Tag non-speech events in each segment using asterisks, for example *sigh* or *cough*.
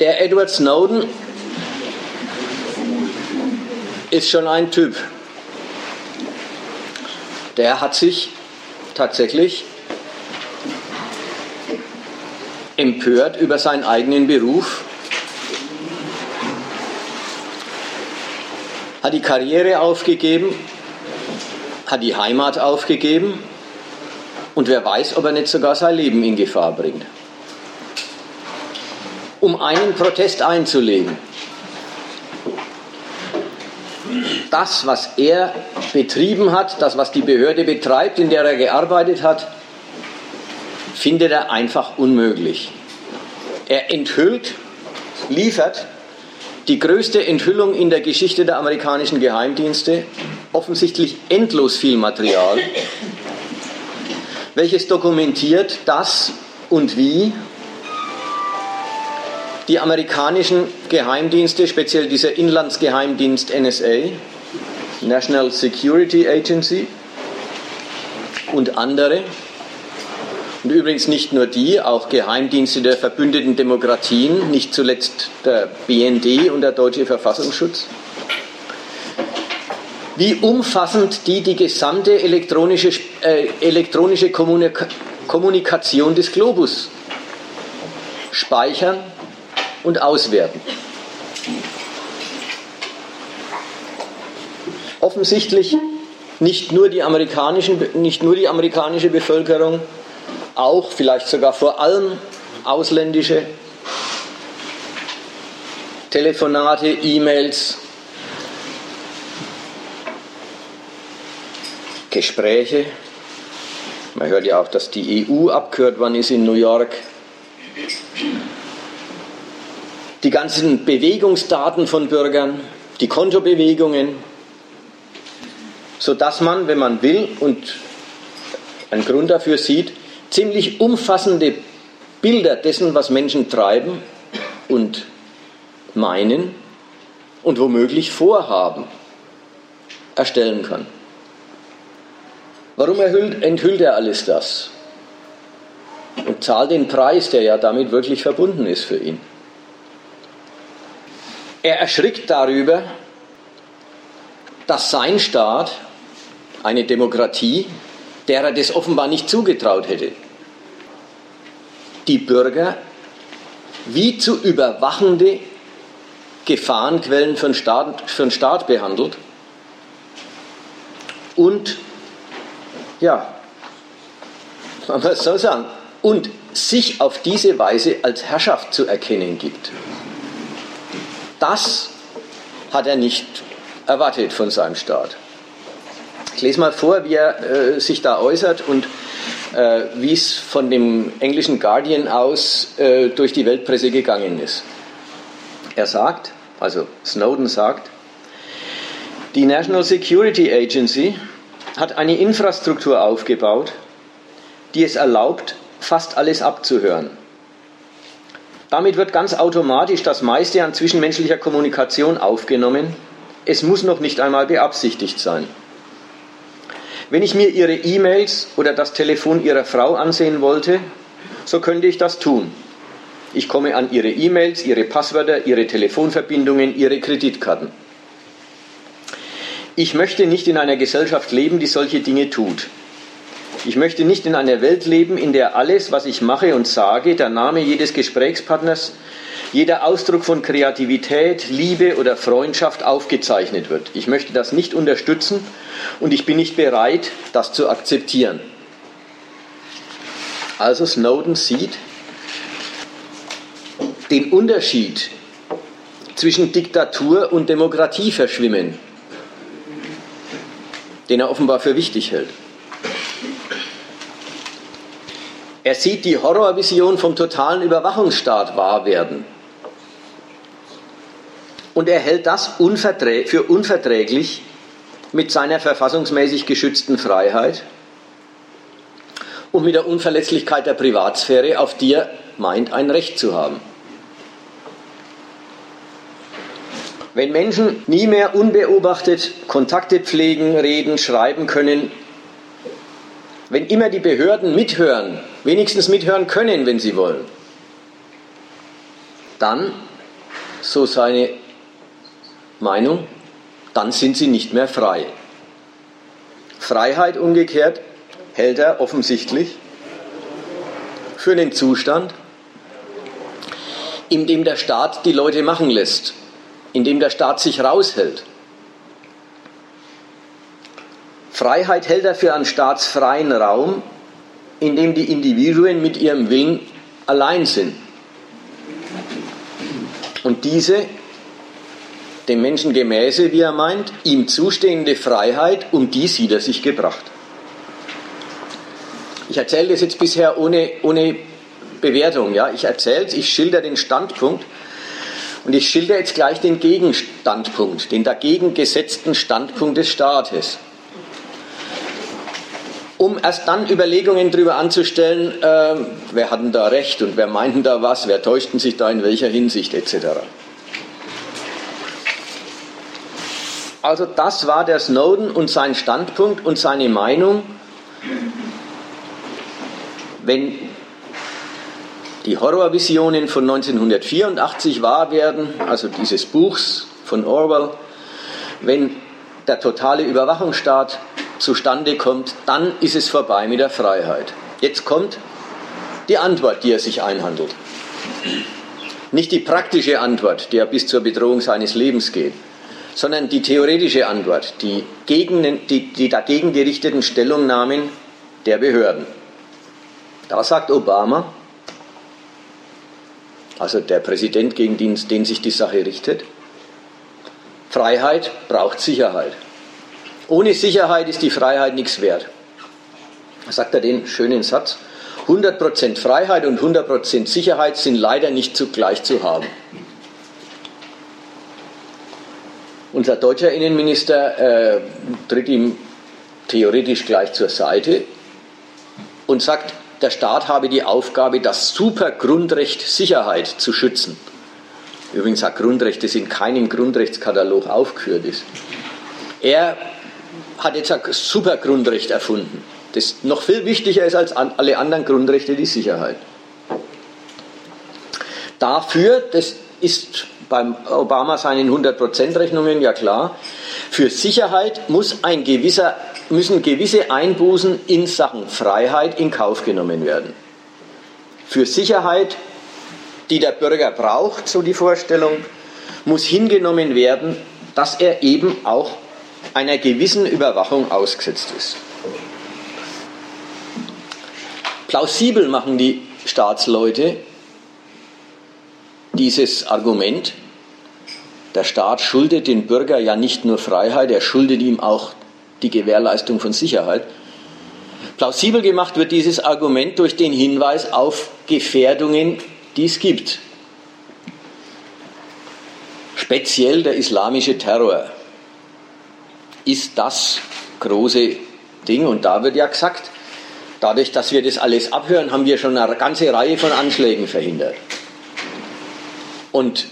Der Edward Snowden ist schon ein Typ. Der hat sich tatsächlich empört über seinen eigenen Beruf, hat die Karriere aufgegeben, hat die Heimat aufgegeben und wer weiß, ob er nicht sogar sein Leben in Gefahr bringt. Um einen Protest einzulegen. Das, was er betrieben hat, das, was die Behörde betreibt, in der er gearbeitet hat, findet er einfach unmöglich. Er enthüllt, liefert die größte Enthüllung in der Geschichte der amerikanischen Geheimdienste, offensichtlich endlos viel Material, welches dokumentiert, dass und wie die amerikanischen Geheimdienste, speziell dieser Inlandsgeheimdienst NSA, National Security Agency und andere, und übrigens nicht nur die, auch Geheimdienste der verbündeten Demokratien, nicht zuletzt der BND und der Deutsche Verfassungsschutz, wie umfassend die die gesamte elektronische, äh, elektronische Kommunika Kommunikation des Globus speichern und auswerten. Offensichtlich nicht nur die, amerikanischen, nicht nur die amerikanische Bevölkerung, auch vielleicht sogar vor allem ausländische Telefonate, E-Mails, Gespräche. Man hört ja auch, dass die EU abgehört worden ist in New York. Die ganzen Bewegungsdaten von Bürgern, die Kontobewegungen, sodass man, wenn man will und einen Grund dafür sieht, ziemlich umfassende Bilder dessen, was Menschen treiben und meinen und womöglich vorhaben, erstellen kann. Warum enthüllt er alles das? Und zahlt den Preis, der ja damit wirklich verbunden ist für ihn. Er erschrickt darüber, dass sein Staat, eine Demokratie, der er das offenbar nicht zugetraut hätte, die Bürger wie zu überwachende Gefahrenquellen für den Staat, für den Staat behandelt und ja, man muss so sagen, und sich auf diese Weise als Herrschaft zu erkennen gibt. Das hat er nicht erwartet von seinem Staat. Ich lese mal vor, wie er äh, sich da äußert und äh, wie es von dem englischen Guardian aus äh, durch die Weltpresse gegangen ist. Er sagt, also Snowden sagt, die National Security Agency hat eine Infrastruktur aufgebaut, die es erlaubt, fast alles abzuhören. Damit wird ganz automatisch das meiste an zwischenmenschlicher Kommunikation aufgenommen. Es muss noch nicht einmal beabsichtigt sein. Wenn ich mir Ihre E-Mails oder das Telefon Ihrer Frau ansehen wollte, so könnte ich das tun. Ich komme an Ihre E-Mails, Ihre Passwörter, Ihre Telefonverbindungen, Ihre Kreditkarten. Ich möchte nicht in einer Gesellschaft leben, die solche Dinge tut. Ich möchte nicht in einer Welt leben, in der alles, was ich mache und sage, der Name jedes Gesprächspartners, jeder Ausdruck von Kreativität, Liebe oder Freundschaft aufgezeichnet wird. Ich möchte das nicht unterstützen und ich bin nicht bereit, das zu akzeptieren. Also Snowden sieht den Unterschied zwischen Diktatur und Demokratie verschwimmen den er offenbar für wichtig hält. Er sieht die Horrorvision vom totalen Überwachungsstaat wahr werden. Und er hält das für unverträglich mit seiner verfassungsmäßig geschützten Freiheit und mit der Unverletzlichkeit der Privatsphäre, auf die er meint, ein Recht zu haben. Wenn Menschen nie mehr unbeobachtet Kontakte pflegen, reden, schreiben können, wenn immer die Behörden mithören, wenigstens mithören können, wenn sie wollen, dann, so seine Meinung, dann sind sie nicht mehr frei. Freiheit umgekehrt hält er offensichtlich für den Zustand, in dem der Staat die Leute machen lässt, in dem der Staat sich raushält. Freiheit hält er für einen staatsfreien Raum, in dem die Individuen mit ihrem Willen allein sind. Und diese dem Menschen gemäße, wie er meint, ihm zustehende Freiheit, um die sieht er sich gebracht. Ich erzähle das jetzt bisher ohne, ohne Bewertung. Ja? Ich erzähle es, ich schilder den Standpunkt und ich schilder jetzt gleich den Gegenstandpunkt, den dagegen gesetzten Standpunkt des Staates. Um erst dann Überlegungen darüber anzustellen, äh, wer hat denn da recht und wer meinten da was, wer täuschten sich da in welcher Hinsicht etc. Also das war der Snowden und sein Standpunkt und seine Meinung, wenn die Horrorvisionen von 1984 wahr werden, also dieses Buchs von Orwell, wenn der totale Überwachungsstaat zustande kommt, dann ist es vorbei mit der Freiheit. Jetzt kommt die Antwort, die er sich einhandelt. Nicht die praktische Antwort, die er bis zur Bedrohung seines Lebens geht, sondern die theoretische Antwort, die, gegen, die, die dagegen gerichteten Stellungnahmen der Behörden. Da sagt Obama, also der Präsident, gegen den, den sich die Sache richtet, Freiheit braucht Sicherheit. Ohne Sicherheit ist die Freiheit nichts wert. Da sagt er den schönen Satz, 100% Freiheit und 100% Sicherheit sind leider nicht zugleich zu haben. Unser deutscher Innenminister äh, tritt ihm theoretisch gleich zur Seite und sagt, der Staat habe die Aufgabe, das Supergrundrecht Sicherheit zu schützen. Übrigens hat Grundrechte in keinem Grundrechtskatalog aufgeführt ist. Er hat jetzt ein Supergrundrecht erfunden, das noch viel wichtiger ist als alle anderen Grundrechte, die Sicherheit. Dafür, das ist beim Obama seinen 100%-Rechnungen ja klar, für Sicherheit muss ein gewisser, müssen gewisse Einbußen in Sachen Freiheit in Kauf genommen werden. Für Sicherheit, die der Bürger braucht, so die Vorstellung, muss hingenommen werden, dass er eben auch einer gewissen Überwachung ausgesetzt ist. Plausibel machen die Staatsleute dieses Argument, der Staat schuldet den Bürger ja nicht nur Freiheit, er schuldet ihm auch die Gewährleistung von Sicherheit. Plausibel gemacht wird dieses Argument durch den Hinweis auf Gefährdungen, die es gibt. Speziell der islamische Terror ist das große Ding. Und da wird ja gesagt, dadurch, dass wir das alles abhören, haben wir schon eine ganze Reihe von Anschlägen verhindert. Und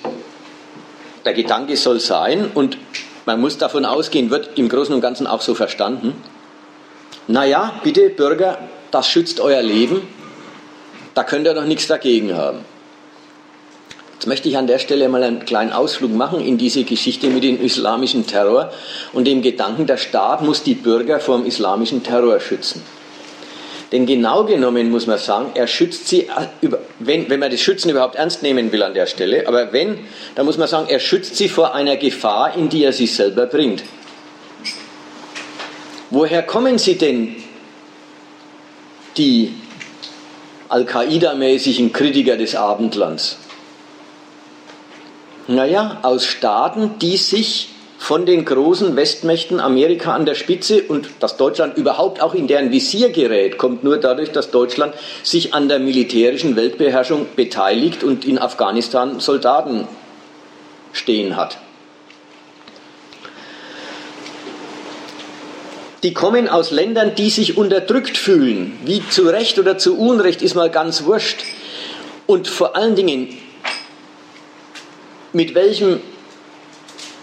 der Gedanke soll sein, und man muss davon ausgehen, wird im Großen und Ganzen auch so verstanden, naja, bitte Bürger, das schützt euer Leben, da könnt ihr doch nichts dagegen haben. Jetzt möchte ich an der Stelle mal einen kleinen Ausflug machen in diese Geschichte mit dem islamischen Terror und dem Gedanken, der Staat muss die Bürger vor dem islamischen Terror schützen. Denn genau genommen muss man sagen, er schützt sie, äh, wenn, wenn man das Schützen überhaupt ernst nehmen will an der Stelle, aber wenn, dann muss man sagen, er schützt sie vor einer Gefahr, in die er sich selber bringt. Woher kommen sie denn, die Al-Qaida-mäßigen Kritiker des Abendlands? Naja, aus Staaten, die sich von den großen Westmächten Amerika an der Spitze und dass Deutschland überhaupt auch in deren Visier gerät, kommt nur dadurch, dass Deutschland sich an der militärischen Weltbeherrschung beteiligt und in Afghanistan Soldaten stehen hat. Die kommen aus Ländern, die sich unterdrückt fühlen. Wie zu Recht oder zu Unrecht ist mal ganz wurscht. Und vor allen Dingen, mit welchem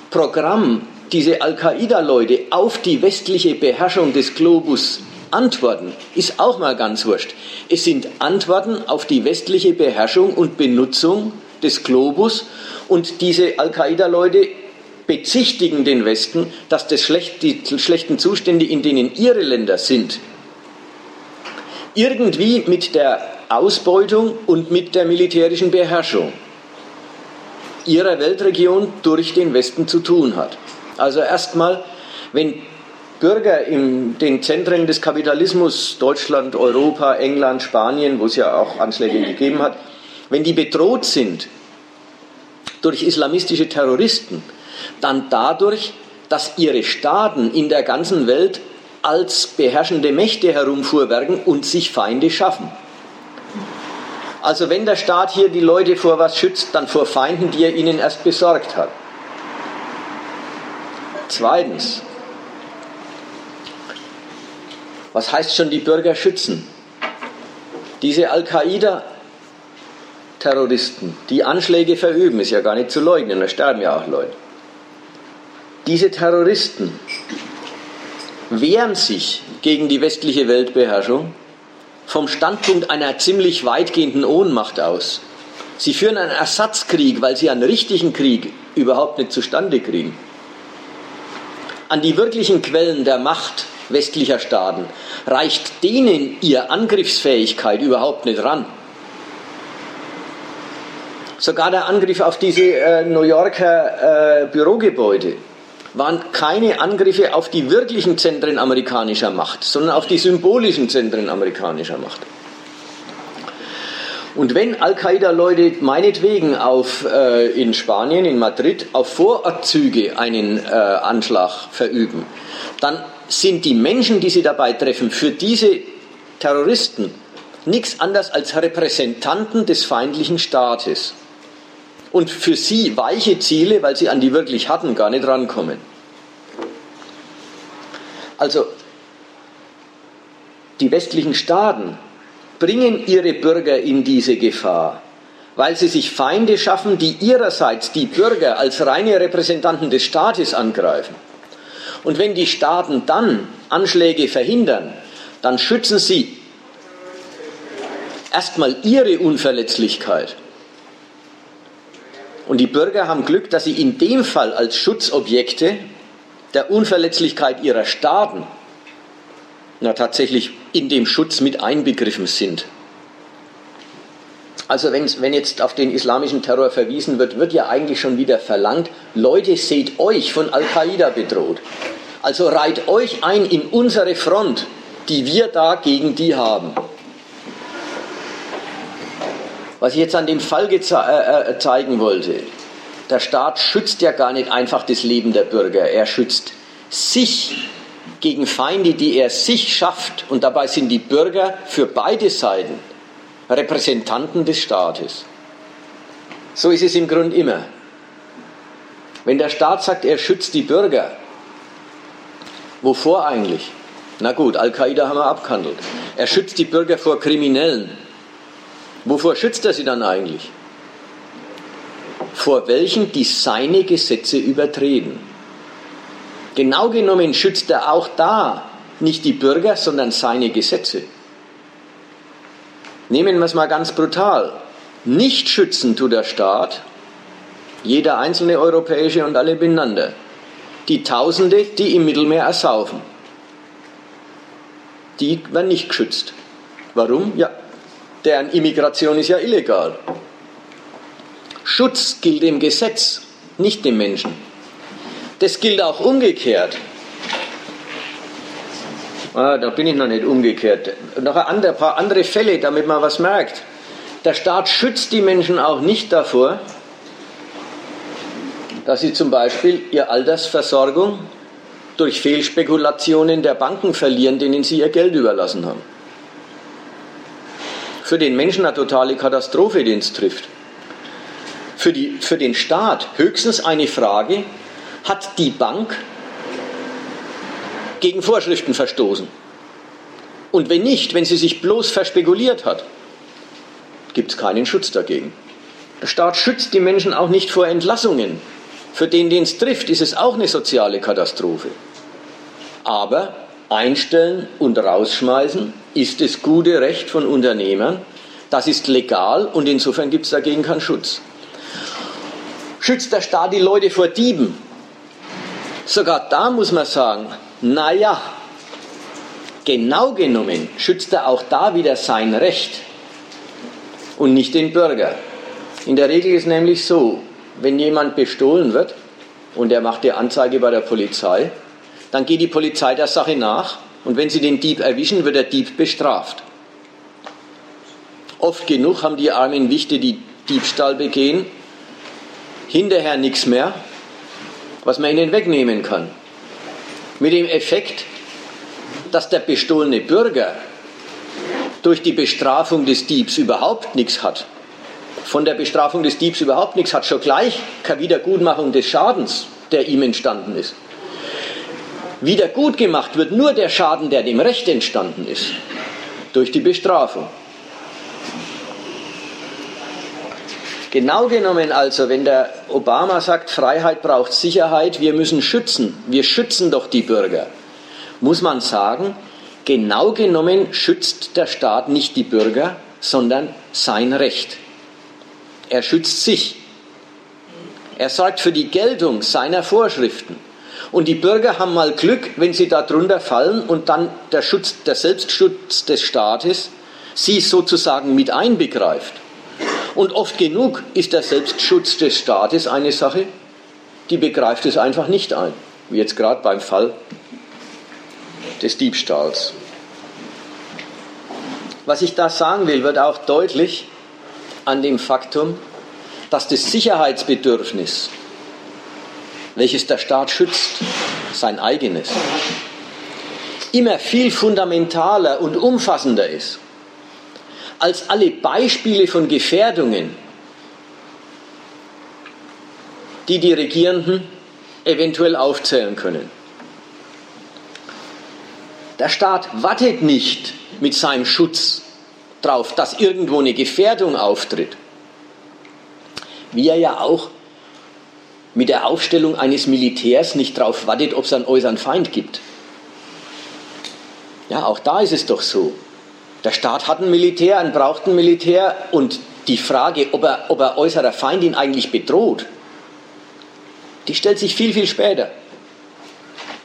Programm diese Al-Qaida-Leute auf die westliche Beherrschung des Globus antworten, ist auch mal ganz wurscht. Es sind Antworten auf die westliche Beherrschung und Benutzung des Globus und diese Al-Qaida-Leute bezichtigen den Westen, dass das schlecht, die schlechten Zustände, in denen ihre Länder sind, irgendwie mit der Ausbeutung und mit der militärischen Beherrschung ihrer Weltregion durch den Westen zu tun hat. Also erstmal, wenn Bürger in den Zentren des Kapitalismus, Deutschland, Europa, England, Spanien, wo es ja auch Anschläge gegeben hat, wenn die bedroht sind durch islamistische Terroristen, dann dadurch, dass ihre Staaten in der ganzen Welt als beherrschende Mächte herumfuhrwerken und sich Feinde schaffen. Also wenn der Staat hier die Leute vor was schützt, dann vor Feinden, die er ihnen erst besorgt hat. Zweitens, was heißt schon die Bürger schützen? Diese Al-Qaida-Terroristen, die Anschläge verüben, ist ja gar nicht zu leugnen, da sterben ja auch Leute. Diese Terroristen wehren sich gegen die westliche Weltbeherrschung vom Standpunkt einer ziemlich weitgehenden Ohnmacht aus. Sie führen einen Ersatzkrieg, weil sie einen richtigen Krieg überhaupt nicht zustande kriegen. An die wirklichen Quellen der Macht westlicher Staaten reicht denen ihre Angriffsfähigkeit überhaupt nicht ran. Sogar der Angriff auf diese äh, New Yorker äh, Bürogebäude waren keine Angriffe auf die wirklichen Zentren amerikanischer Macht, sondern auf die symbolischen Zentren amerikanischer Macht. Und wenn Al-Qaida-Leute meinetwegen auf, äh, in Spanien, in Madrid, auf Vorortzüge einen äh, Anschlag verüben, dann sind die Menschen, die sie dabei treffen, für diese Terroristen nichts anderes als Repräsentanten des feindlichen Staates und für sie weiche Ziele, weil sie an die wirklich hatten, gar nicht rankommen. Also die westlichen Staaten bringen ihre Bürger in diese Gefahr, weil sie sich Feinde schaffen, die ihrerseits die Bürger als reine Repräsentanten des Staates angreifen. Und wenn die Staaten dann Anschläge verhindern, dann schützen sie erstmal ihre Unverletzlichkeit und die Bürger haben Glück, dass sie in dem Fall als Schutzobjekte der Unverletzlichkeit ihrer Staaten na, tatsächlich in dem Schutz mit einbegriffen sind. Also wenn, jetzt auf den islamischen Terror verwiesen wird, wird ja eigentlich schon wieder verlangt, Leute, seht euch von Al-Qaida bedroht. Also reiht euch ein in unsere Front, die wir da gegen die haben. Was ich jetzt an dem Fall äh, äh, zeigen wollte, der Staat schützt ja gar nicht einfach das Leben der Bürger, er schützt sich gegen Feinde, die er sich schafft. Und dabei sind die Bürger für beide Seiten Repräsentanten des Staates. So ist es im Grunde immer. Wenn der Staat sagt, er schützt die Bürger, wovor eigentlich? Na gut, Al-Qaida haben wir abgehandelt. Er schützt die Bürger vor Kriminellen. Wovor schützt er sie dann eigentlich? Vor welchen, die seine Gesetze übertreten. Genau genommen schützt er auch da nicht die Bürger, sondern seine Gesetze. Nehmen wir es mal ganz brutal. Nicht schützen tut der Staat, jeder einzelne europäische und alle beieinander, die Tausende, die im Mittelmeer ersaufen. Die werden nicht geschützt. Warum? Ja, deren Immigration ist ja illegal. Schutz gilt dem Gesetz, nicht dem Menschen. Das gilt auch umgekehrt. Ah, da bin ich noch nicht umgekehrt. Noch ein paar andere Fälle, damit man was merkt. Der Staat schützt die Menschen auch nicht davor, dass sie zum Beispiel ihre Altersversorgung durch Fehlspekulationen der Banken verlieren, denen sie ihr Geld überlassen haben für den Menschen eine totale Katastrophe, den es trifft. Für, die, für den Staat höchstens eine Frage, hat die Bank gegen Vorschriften verstoßen? Und wenn nicht, wenn sie sich bloß verspekuliert hat, gibt es keinen Schutz dagegen. Der Staat schützt die Menschen auch nicht vor Entlassungen. Für den, den es trifft, ist es auch eine soziale Katastrophe. Aber einstellen und rausschmeißen ist das gute Recht von Unternehmern. Das ist legal und insofern gibt es dagegen keinen Schutz. Schützt der Staat die Leute vor Dieben? Sogar da muss man sagen, naja, genau genommen schützt er auch da wieder sein Recht und nicht den Bürger. In der Regel ist nämlich so, wenn jemand bestohlen wird und er macht die Anzeige bei der Polizei, dann geht die Polizei der Sache nach und wenn sie den Dieb erwischen, wird der Dieb bestraft. Oft genug haben die armen Wichte, die Diebstahl begehen, hinterher nichts mehr, was man ihnen wegnehmen kann. Mit dem Effekt, dass der bestohlene Bürger durch die Bestrafung des Diebs überhaupt nichts hat, von der Bestrafung des Diebs überhaupt nichts hat, schon gleich keine Wiedergutmachung des Schadens, der ihm entstanden ist. Wieder gut gemacht wird nur der Schaden, der dem Recht entstanden ist, durch die Bestrafung. Genau genommen also, wenn der Obama sagt, Freiheit braucht Sicherheit, wir müssen schützen, wir schützen doch die Bürger, muss man sagen, genau genommen schützt der Staat nicht die Bürger, sondern sein Recht. Er schützt sich. Er sorgt für die Geltung seiner Vorschriften. Und die Bürger haben mal Glück, wenn sie darunter fallen und dann der, Schutz, der Selbstschutz des Staates sie sozusagen mit einbegreift. Und oft genug ist der Selbstschutz des Staates eine Sache, die begreift es einfach nicht ein. Wie jetzt gerade beim Fall des Diebstahls. Was ich da sagen will, wird auch deutlich an dem Faktum, dass das Sicherheitsbedürfnis, welches der Staat schützt, sein eigenes, immer viel fundamentaler und umfassender ist als alle Beispiele von Gefährdungen, die die Regierenden eventuell aufzählen können. Der Staat wartet nicht mit seinem Schutz darauf, dass irgendwo eine Gefährdung auftritt. Wie er ja auch mit der Aufstellung eines Militärs nicht darauf wartet, ob es einen äußeren Feind gibt. Ja, auch da ist es doch so. Der Staat hat ein Militär, ein braucht ein Militär und die Frage, ob er, ob er äußerer Feind ihn eigentlich bedroht, die stellt sich viel, viel später.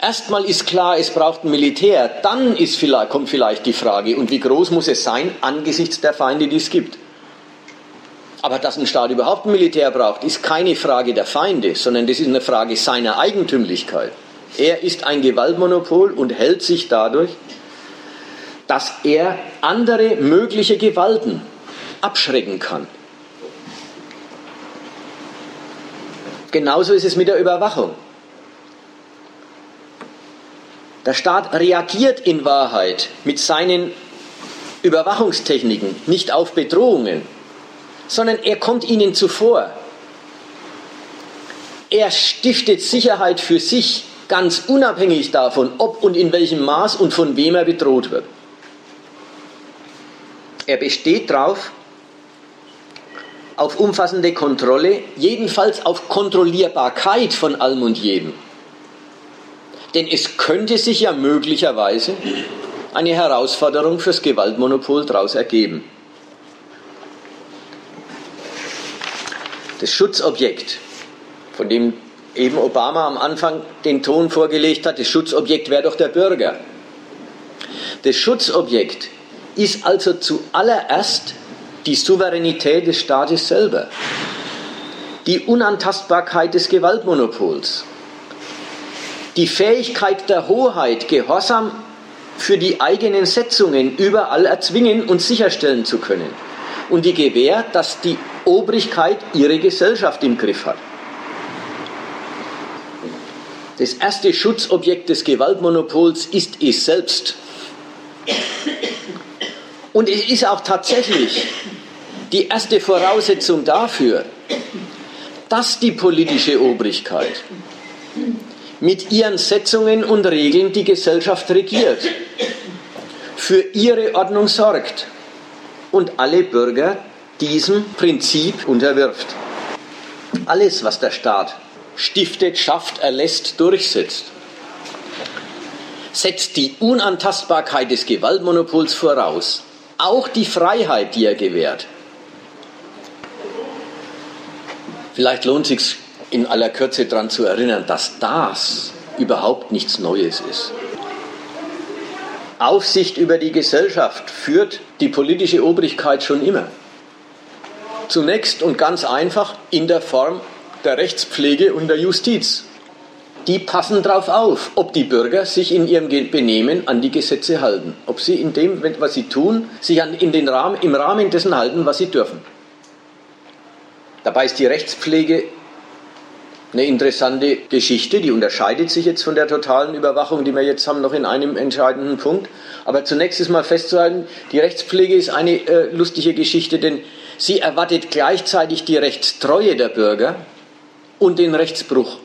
Erstmal ist klar, es braucht ein Militär, dann ist vielleicht, kommt vielleicht die Frage, und wie groß muss es sein angesichts der Feinde, die es gibt. Aber dass ein Staat überhaupt ein Militär braucht, ist keine Frage der Feinde, sondern das ist eine Frage seiner Eigentümlichkeit. Er ist ein Gewaltmonopol und hält sich dadurch dass er andere mögliche Gewalten abschrecken kann. Genauso ist es mit der Überwachung. Der Staat reagiert in Wahrheit mit seinen Überwachungstechniken nicht auf Bedrohungen, sondern er kommt ihnen zuvor. Er stiftet Sicherheit für sich, ganz unabhängig davon, ob und in welchem Maß und von wem er bedroht wird. Er besteht darauf, auf umfassende Kontrolle, jedenfalls auf Kontrollierbarkeit von allem und jedem. Denn es könnte sich ja möglicherweise eine Herausforderung fürs Gewaltmonopol daraus ergeben. Das Schutzobjekt, von dem eben Obama am Anfang den Ton vorgelegt hat, das Schutzobjekt wäre doch der Bürger. Das Schutzobjekt ist also zuallererst die Souveränität des Staates selber, die Unantastbarkeit des Gewaltmonopols, die Fähigkeit der Hoheit, Gehorsam für die eigenen Setzungen überall erzwingen und sicherstellen zu können. Und die Gewähr, dass die Obrigkeit ihre Gesellschaft im Griff hat. Das erste Schutzobjekt des Gewaltmonopols ist es selbst. Und es ist auch tatsächlich die erste Voraussetzung dafür, dass die politische Obrigkeit mit ihren Setzungen und Regeln die Gesellschaft regiert, für ihre Ordnung sorgt und alle Bürger diesem Prinzip unterwirft. Alles, was der Staat stiftet, schafft, erlässt, durchsetzt, setzt die Unantastbarkeit des Gewaltmonopols voraus auch die Freiheit, die er gewährt. Vielleicht lohnt es sich in aller Kürze daran zu erinnern, dass das überhaupt nichts Neues ist. Aufsicht über die Gesellschaft führt die politische Obrigkeit schon immer. Zunächst und ganz einfach in der Form der Rechtspflege und der Justiz. Die passen darauf auf, ob die Bürger sich in ihrem Benehmen an die Gesetze halten, ob sie in dem, was sie tun, sich an, in den Rahmen, im Rahmen dessen halten, was sie dürfen. Dabei ist die Rechtspflege eine interessante Geschichte, die unterscheidet sich jetzt von der totalen Überwachung, die wir jetzt haben, noch in einem entscheidenden Punkt. Aber zunächst ist mal festzuhalten, die Rechtspflege ist eine äh, lustige Geschichte, denn sie erwartet gleichzeitig die Rechtstreue der Bürger und den Rechtsbruch.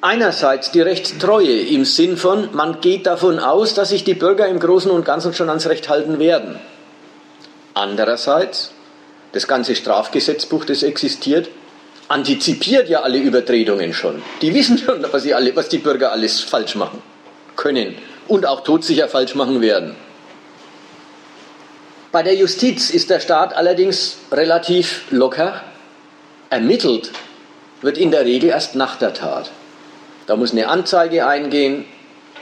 Einerseits die Rechtstreue im Sinn von, man geht davon aus, dass sich die Bürger im Großen und Ganzen schon ans Recht halten werden. Andererseits, das ganze Strafgesetzbuch, das existiert, antizipiert ja alle Übertretungen schon. Die wissen schon, was, alle, was die Bürger alles falsch machen können und auch todsicher falsch machen werden. Bei der Justiz ist der Staat allerdings relativ locker. Ermittelt wird in der Regel erst nach der Tat. Da muss eine Anzeige eingehen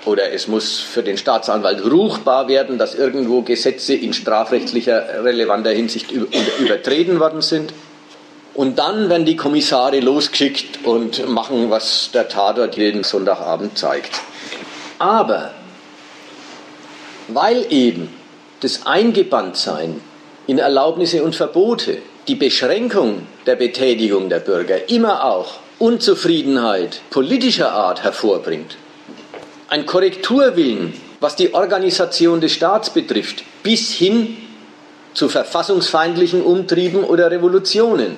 oder es muss für den Staatsanwalt ruchbar werden, dass irgendwo Gesetze in strafrechtlicher relevanter Hinsicht übertreten worden sind. Und dann werden die Kommissare losgeschickt und machen, was der Tatort jeden Sonntagabend zeigt. Aber weil eben das Eingebanntsein in Erlaubnisse und Verbote, die Beschränkung der Betätigung der Bürger immer auch Unzufriedenheit politischer Art hervorbringt, ein Korrekturwillen, was die Organisation des Staats betrifft, bis hin zu verfassungsfeindlichen Umtrieben oder Revolutionen,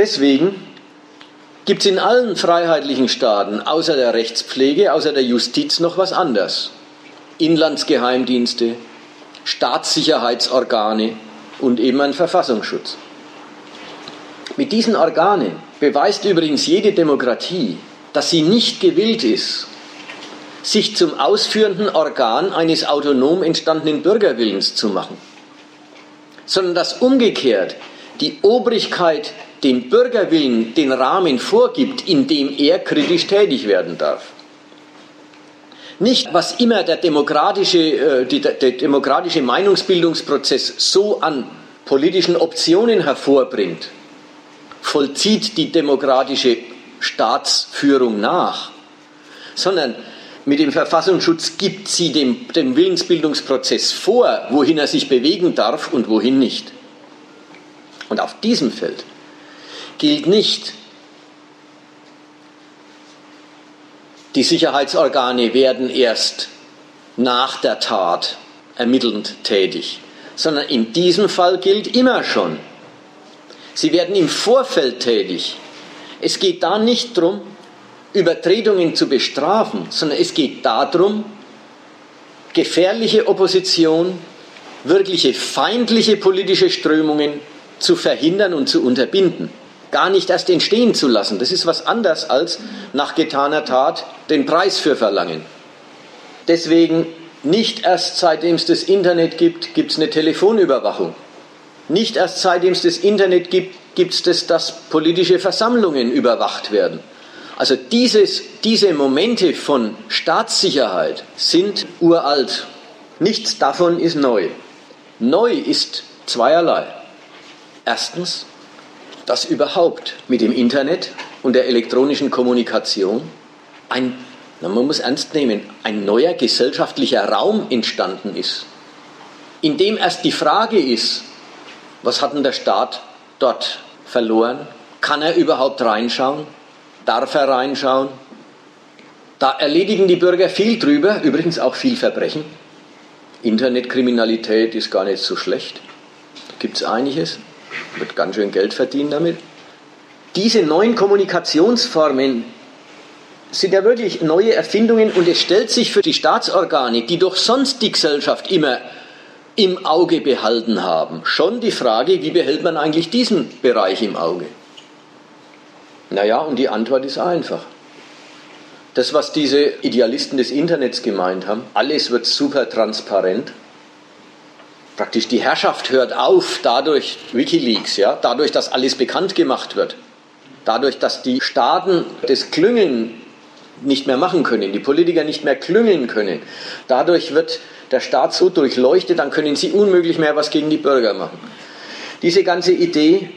Deswegen gibt es in allen freiheitlichen Staaten außer der Rechtspflege, außer der Justiz noch was anderes. Inlandsgeheimdienste, Staatssicherheitsorgane und eben ein Verfassungsschutz. Mit diesen Organen beweist übrigens jede Demokratie, dass sie nicht gewillt ist, sich zum ausführenden Organ eines autonom entstandenen Bürgerwillens zu machen, sondern dass umgekehrt die Obrigkeit dem Bürgerwillen den Rahmen vorgibt, in dem er kritisch tätig werden darf. Nicht, was immer der demokratische, äh, der demokratische Meinungsbildungsprozess so an politischen Optionen hervorbringt, vollzieht die demokratische Staatsführung nach, sondern mit dem Verfassungsschutz gibt sie dem, dem Willensbildungsprozess vor, wohin er sich bewegen darf und wohin nicht. Und auf diesem Feld gilt nicht. Die Sicherheitsorgane werden erst nach der Tat ermittelnd tätig, sondern in diesem Fall gilt immer schon. Sie werden im Vorfeld tätig. Es geht da nicht darum, Übertretungen zu bestrafen, sondern es geht darum, gefährliche Opposition, wirkliche feindliche politische Strömungen zu verhindern und zu unterbinden gar nicht erst entstehen zu lassen. Das ist was anderes als nach getaner Tat den Preis für verlangen. Deswegen nicht erst seitdem es das Internet gibt, gibt es eine Telefonüberwachung. Nicht erst seitdem es das Internet gibt, gibt es das, dass politische Versammlungen überwacht werden. Also dieses, diese Momente von Staatssicherheit sind uralt. Nichts davon ist neu. Neu ist zweierlei. Erstens, dass überhaupt mit dem Internet und der elektronischen Kommunikation ein, na, man muss ernst nehmen, ein neuer gesellschaftlicher Raum entstanden ist, in dem erst die Frage ist, was hat denn der Staat dort verloren? Kann er überhaupt reinschauen? Darf er reinschauen? Da erledigen die Bürger viel drüber, übrigens auch viel Verbrechen. Internetkriminalität ist gar nicht so schlecht. Gibt es einiges wird ganz schön Geld verdienen damit. Diese neuen Kommunikationsformen sind ja wirklich neue Erfindungen und es stellt sich für die Staatsorgane, die doch sonst die Gesellschaft immer im Auge behalten haben, schon die Frage, wie behält man eigentlich diesen Bereich im Auge? Naja, und die Antwort ist einfach. Das, was diese Idealisten des Internets gemeint haben, alles wird super transparent, praktisch die Herrschaft hört auf dadurch, Wikileaks, ja, dadurch, dass alles bekannt gemacht wird. Dadurch, dass die Staaten das Klüngeln nicht mehr machen können, die Politiker nicht mehr klüngeln können. Dadurch wird der Staat so durchleuchtet, dann können sie unmöglich mehr was gegen die Bürger machen. Diese ganze Idee,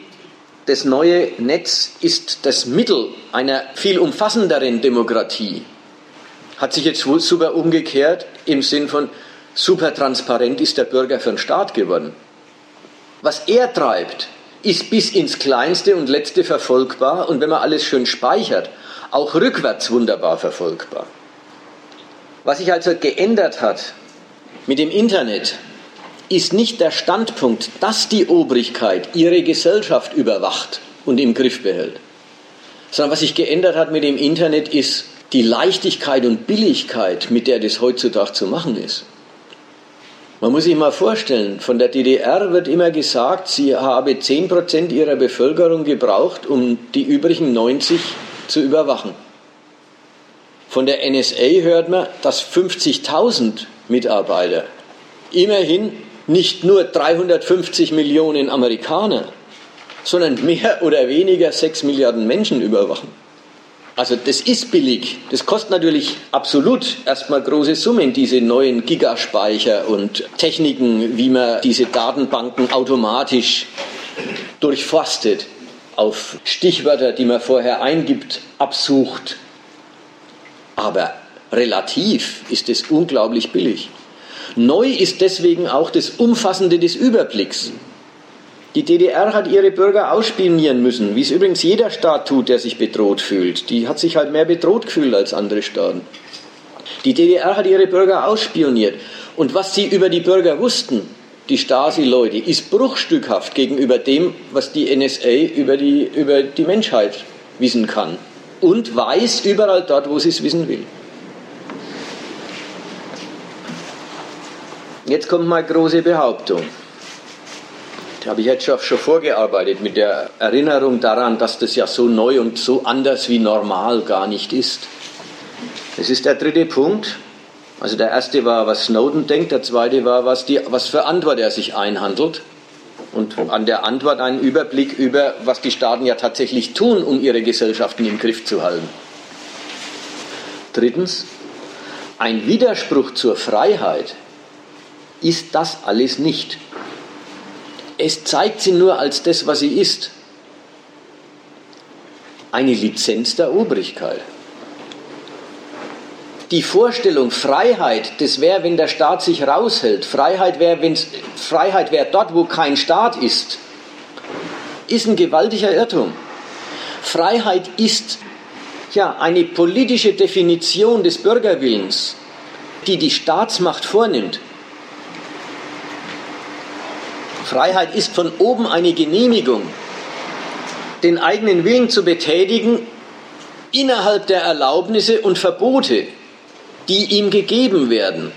das neue Netz ist das Mittel einer viel umfassenderen Demokratie, hat sich jetzt super umgekehrt im Sinn von super transparent ist der Bürger für den Staat geworden. Was er treibt, ist bis ins Kleinste und Letzte verfolgbar und wenn man alles schön speichert, auch rückwärts wunderbar verfolgbar. Was sich also geändert hat mit dem Internet, ist nicht der Standpunkt, dass die Obrigkeit ihre Gesellschaft überwacht und im Griff behält, sondern was sich geändert hat mit dem Internet ist die Leichtigkeit und Billigkeit, mit der das heutzutage zu machen ist. Man muss sich mal vorstellen, von der DDR wird immer gesagt, sie habe 10% ihrer Bevölkerung gebraucht, um die übrigen 90 zu überwachen. Von der NSA hört man, dass 50.000 Mitarbeiter immerhin nicht nur 350 Millionen Amerikaner, sondern mehr oder weniger 6 Milliarden Menschen überwachen. Also das ist billig. Das kostet natürlich absolut erstmal große Summen, diese neuen Gigaspeicher und Techniken, wie man diese Datenbanken automatisch durchforstet, auf Stichwörter, die man vorher eingibt, absucht. Aber relativ ist es unglaublich billig. Neu ist deswegen auch das Umfassende des Überblicks. Die DDR hat ihre Bürger ausspionieren müssen, wie es übrigens jeder Staat tut, der sich bedroht fühlt. Die hat sich halt mehr bedroht gefühlt als andere Staaten. Die DDR hat ihre Bürger ausspioniert. Und was sie über die Bürger wussten, die Stasi-Leute, ist bruchstückhaft gegenüber dem, was die NSA über die, über die Menschheit wissen kann. Und weiß überall dort, wo sie es wissen will. Jetzt kommt mal große Behauptung. Habe ich jetzt schon vorgearbeitet mit der Erinnerung daran, dass das ja so neu und so anders wie normal gar nicht ist. Das ist der dritte Punkt. Also der erste war, was Snowden denkt, der zweite war, was, die, was für Antwort er sich einhandelt. Und an der Antwort einen Überblick über, was die Staaten ja tatsächlich tun, um ihre Gesellschaften im Griff zu halten. Drittens, ein Widerspruch zur Freiheit ist das alles nicht. Es zeigt sie nur als das, was sie ist. Eine Lizenz der Obrigkeit. Die Vorstellung Freiheit, das wäre, wenn der Staat sich raushält. Freiheit wäre Freiheit wär dort, wo kein Staat ist. Ist ein gewaltiger Irrtum. Freiheit ist ja eine politische Definition des Bürgerwillens, die die Staatsmacht vornimmt. Freiheit ist von oben eine Genehmigung, den eigenen Willen zu betätigen innerhalb der Erlaubnisse und Verbote, die ihm gegeben werden.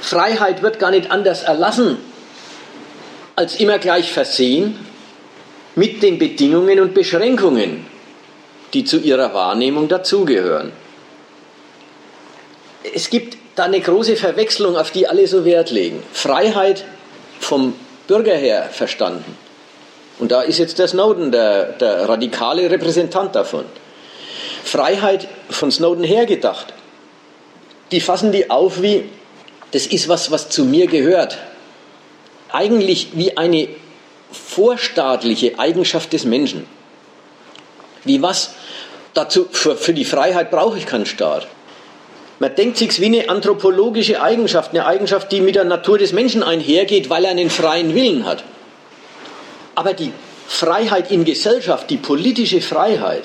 Freiheit wird gar nicht anders erlassen, als immer gleich versehen mit den Bedingungen und Beschränkungen, die zu ihrer Wahrnehmung dazugehören. Es gibt da eine große Verwechslung, auf die alle so Wert legen. Freiheit vom Bürger her verstanden. Und da ist jetzt der Snowden der, der radikale Repräsentant davon. Freiheit von Snowden her gedacht. Die fassen die auf wie, das ist was, was zu mir gehört. Eigentlich wie eine vorstaatliche Eigenschaft des Menschen. Wie was? Dazu, für, für die Freiheit brauche ich keinen Staat. Man denkt sich wie eine anthropologische Eigenschaft, eine Eigenschaft, die mit der Natur des Menschen einhergeht, weil er einen freien Willen hat. Aber die Freiheit in Gesellschaft, die politische Freiheit,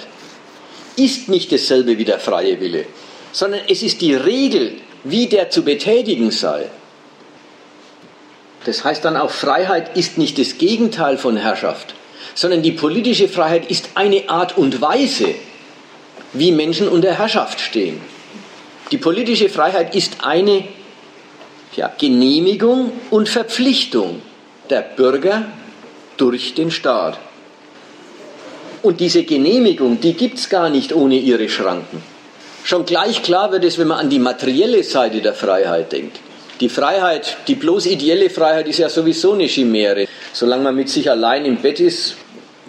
ist nicht dasselbe wie der freie Wille, sondern es ist die Regel, wie der zu betätigen sei. Das heißt dann auch, Freiheit ist nicht das Gegenteil von Herrschaft, sondern die politische Freiheit ist eine Art und Weise, wie Menschen unter Herrschaft stehen. Die politische Freiheit ist eine ja, Genehmigung und Verpflichtung der Bürger durch den Staat. Und diese Genehmigung, die gibt es gar nicht ohne ihre Schranken. Schon gleich klar wird es, wenn man an die materielle Seite der Freiheit denkt. Die Freiheit, die bloß ideelle Freiheit ist ja sowieso eine Chimäre. Solange man mit sich allein im Bett ist,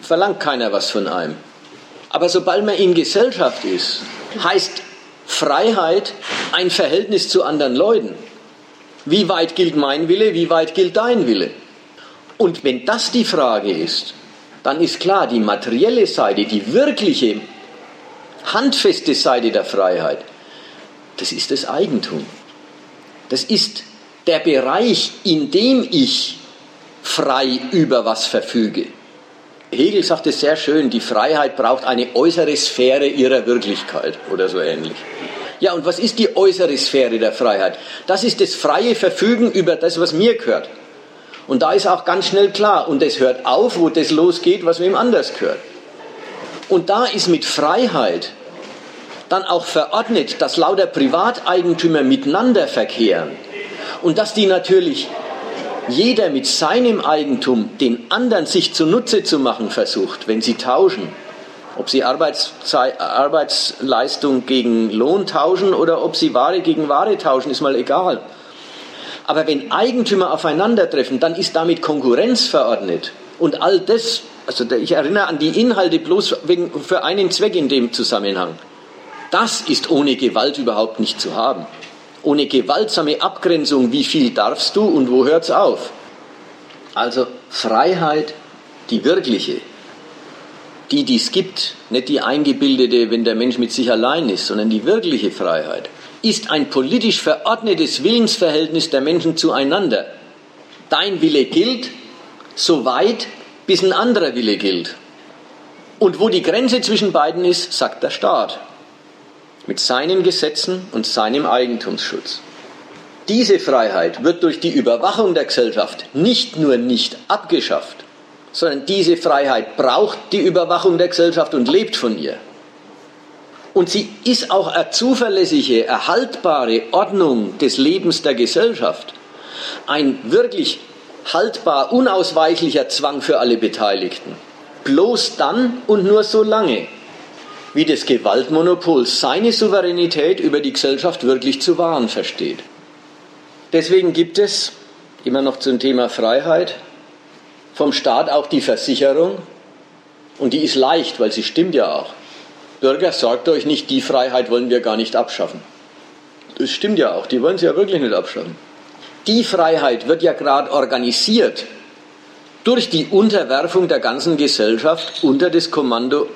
verlangt keiner was von einem. Aber sobald man in Gesellschaft ist, heißt Freiheit ein Verhältnis zu anderen Leuten. Wie weit gilt mein Wille, wie weit gilt dein Wille? Und wenn das die Frage ist, dann ist klar, die materielle Seite, die wirkliche, handfeste Seite der Freiheit, das ist das Eigentum. Das ist der Bereich, in dem ich frei über was verfüge. Hegel sagt es sehr schön, die Freiheit braucht eine äußere Sphäre ihrer Wirklichkeit oder so ähnlich. Ja, und was ist die äußere Sphäre der Freiheit? Das ist das freie Verfügen über das, was mir gehört. Und da ist auch ganz schnell klar, und es hört auf, wo das losgeht, was wem anders gehört. Und da ist mit Freiheit dann auch verordnet, dass lauter Privateigentümer miteinander verkehren und dass die natürlich jeder mit seinem Eigentum den anderen sich zunutze zu machen versucht, wenn sie tauschen. Ob sie Arbeitsleistung gegen Lohn tauschen oder ob sie Ware gegen Ware tauschen, ist mal egal. Aber wenn Eigentümer aufeinandertreffen, dann ist damit Konkurrenz verordnet. Und all das, also ich erinnere an die Inhalte bloß wegen, für einen Zweck in dem Zusammenhang. Das ist ohne Gewalt überhaupt nicht zu haben. Ohne gewaltsame Abgrenzung, wie viel darfst du und wo hört es auf? Also Freiheit, die wirkliche, die, die es gibt, nicht die eingebildete, wenn der Mensch mit sich allein ist, sondern die wirkliche Freiheit, ist ein politisch verordnetes Willensverhältnis der Menschen zueinander. Dein Wille gilt, so weit, bis ein anderer Wille gilt. Und wo die Grenze zwischen beiden ist, sagt der Staat. Mit seinen Gesetzen und seinem Eigentumsschutz. Diese Freiheit wird durch die Überwachung der Gesellschaft nicht nur nicht abgeschafft, sondern diese Freiheit braucht die Überwachung der Gesellschaft und lebt von ihr. Und sie ist auch eine zuverlässige, erhaltbare Ordnung des Lebens der Gesellschaft. Ein wirklich haltbar, unausweichlicher Zwang für alle Beteiligten. Bloß dann und nur so lange, wie das Gewaltmonopol seine Souveränität über die Gesellschaft wirklich zu wahren versteht. Deswegen gibt es, immer noch zum Thema Freiheit, vom Staat auch die Versicherung, und die ist leicht, weil sie stimmt ja auch. Bürger, sorgt euch nicht, die Freiheit wollen wir gar nicht abschaffen. Das stimmt ja auch, die wollen sie ja wirklich nicht abschaffen. Die Freiheit wird ja gerade organisiert durch die Unterwerfung der ganzen Gesellschaft unter das Kommando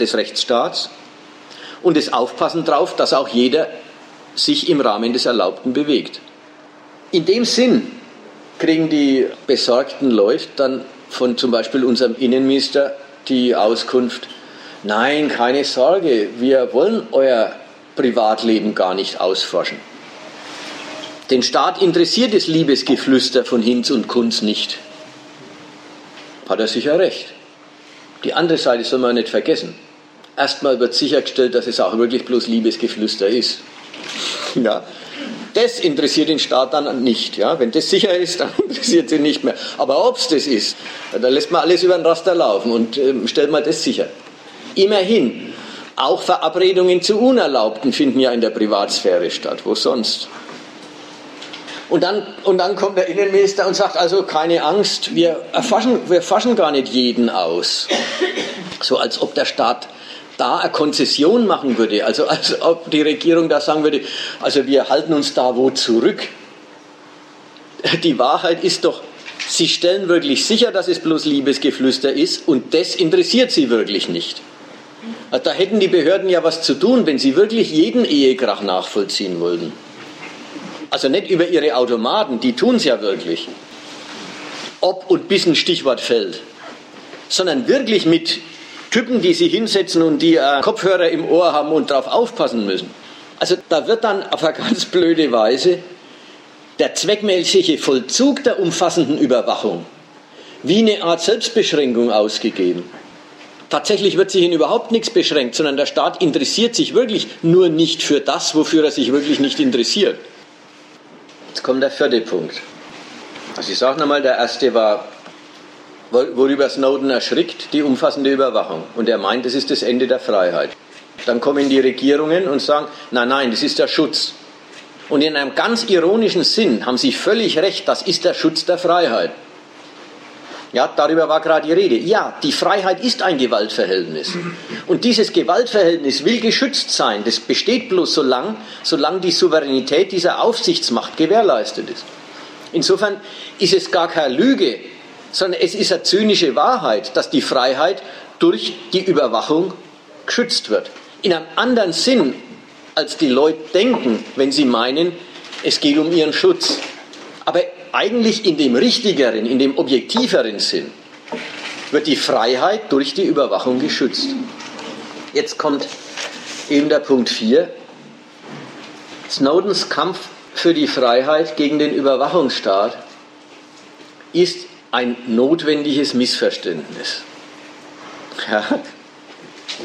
des Rechtsstaats und das Aufpassen darauf, dass auch jeder sich im Rahmen des Erlaubten bewegt. In dem Sinn kriegen die besorgten Leute dann von zum Beispiel unserem Innenminister die Auskunft, Nein, keine Sorge, wir wollen euer Privatleben gar nicht ausforschen. Den Staat interessiert das Liebesgeflüster von Hinz und Kunz nicht. Hat er sicher recht. Die andere Seite soll man nicht vergessen. Erstmal wird sichergestellt, dass es auch wirklich bloß Liebesgeflüster ist. Ja, das interessiert den Staat dann nicht. Ja? Wenn das sicher ist, *laughs* dann interessiert sie nicht mehr. Aber ob es das ist, da lässt man alles über den Raster laufen und äh, stellt man das sicher. Immerhin, auch Verabredungen zu Unerlaubten finden ja in der Privatsphäre statt. Wo sonst? Und dann, und dann kommt der Innenminister und sagt, also keine Angst, wir erfaschen, wir erfaschen gar nicht jeden aus. So als ob der Staat da eine Konzession machen würde, also als ob die Regierung da sagen würde, also wir halten uns da wo zurück. Die Wahrheit ist doch, sie stellen wirklich sicher, dass es bloß Liebesgeflüster ist und das interessiert sie wirklich nicht. Da hätten die Behörden ja was zu tun, wenn sie wirklich jeden Ehekrach nachvollziehen wollten. Also nicht über ihre Automaten, die tun es ja wirklich. Ob und bis ein Stichwort fällt. Sondern wirklich mit Typen, die sich hinsetzen und die äh, Kopfhörer im Ohr haben und darauf aufpassen müssen. Also da wird dann auf eine ganz blöde Weise der zweckmäßige Vollzug der umfassenden Überwachung wie eine Art Selbstbeschränkung ausgegeben. Tatsächlich wird sich in überhaupt nichts beschränkt, sondern der Staat interessiert sich wirklich nur nicht für das, wofür er sich wirklich nicht interessiert. Jetzt kommt der vierte Punkt. Also ich sage nochmal, der erste war, worüber Snowden erschrickt, die umfassende Überwachung. Und er meint, das ist das Ende der Freiheit. Dann kommen die Regierungen und sagen, nein, nein, das ist der Schutz. Und in einem ganz ironischen Sinn haben Sie völlig recht, das ist der Schutz der Freiheit. Ja, darüber war gerade die Rede. Ja, die Freiheit ist ein Gewaltverhältnis. Und dieses Gewaltverhältnis will geschützt sein. Das besteht bloß so lang, solange die Souveränität dieser Aufsichtsmacht gewährleistet ist. Insofern ist es gar keine Lüge, sondern es ist eine zynische Wahrheit, dass die Freiheit durch die Überwachung geschützt wird. In einem anderen Sinn, als die Leute denken, wenn sie meinen, es geht um ihren Schutz. Aber eigentlich in dem richtigeren, in dem objektiveren Sinn wird die Freiheit durch die Überwachung geschützt. Jetzt kommt eben der Punkt 4. Snowdens Kampf für die Freiheit gegen den Überwachungsstaat ist ein notwendiges Missverständnis. *laughs* Ja,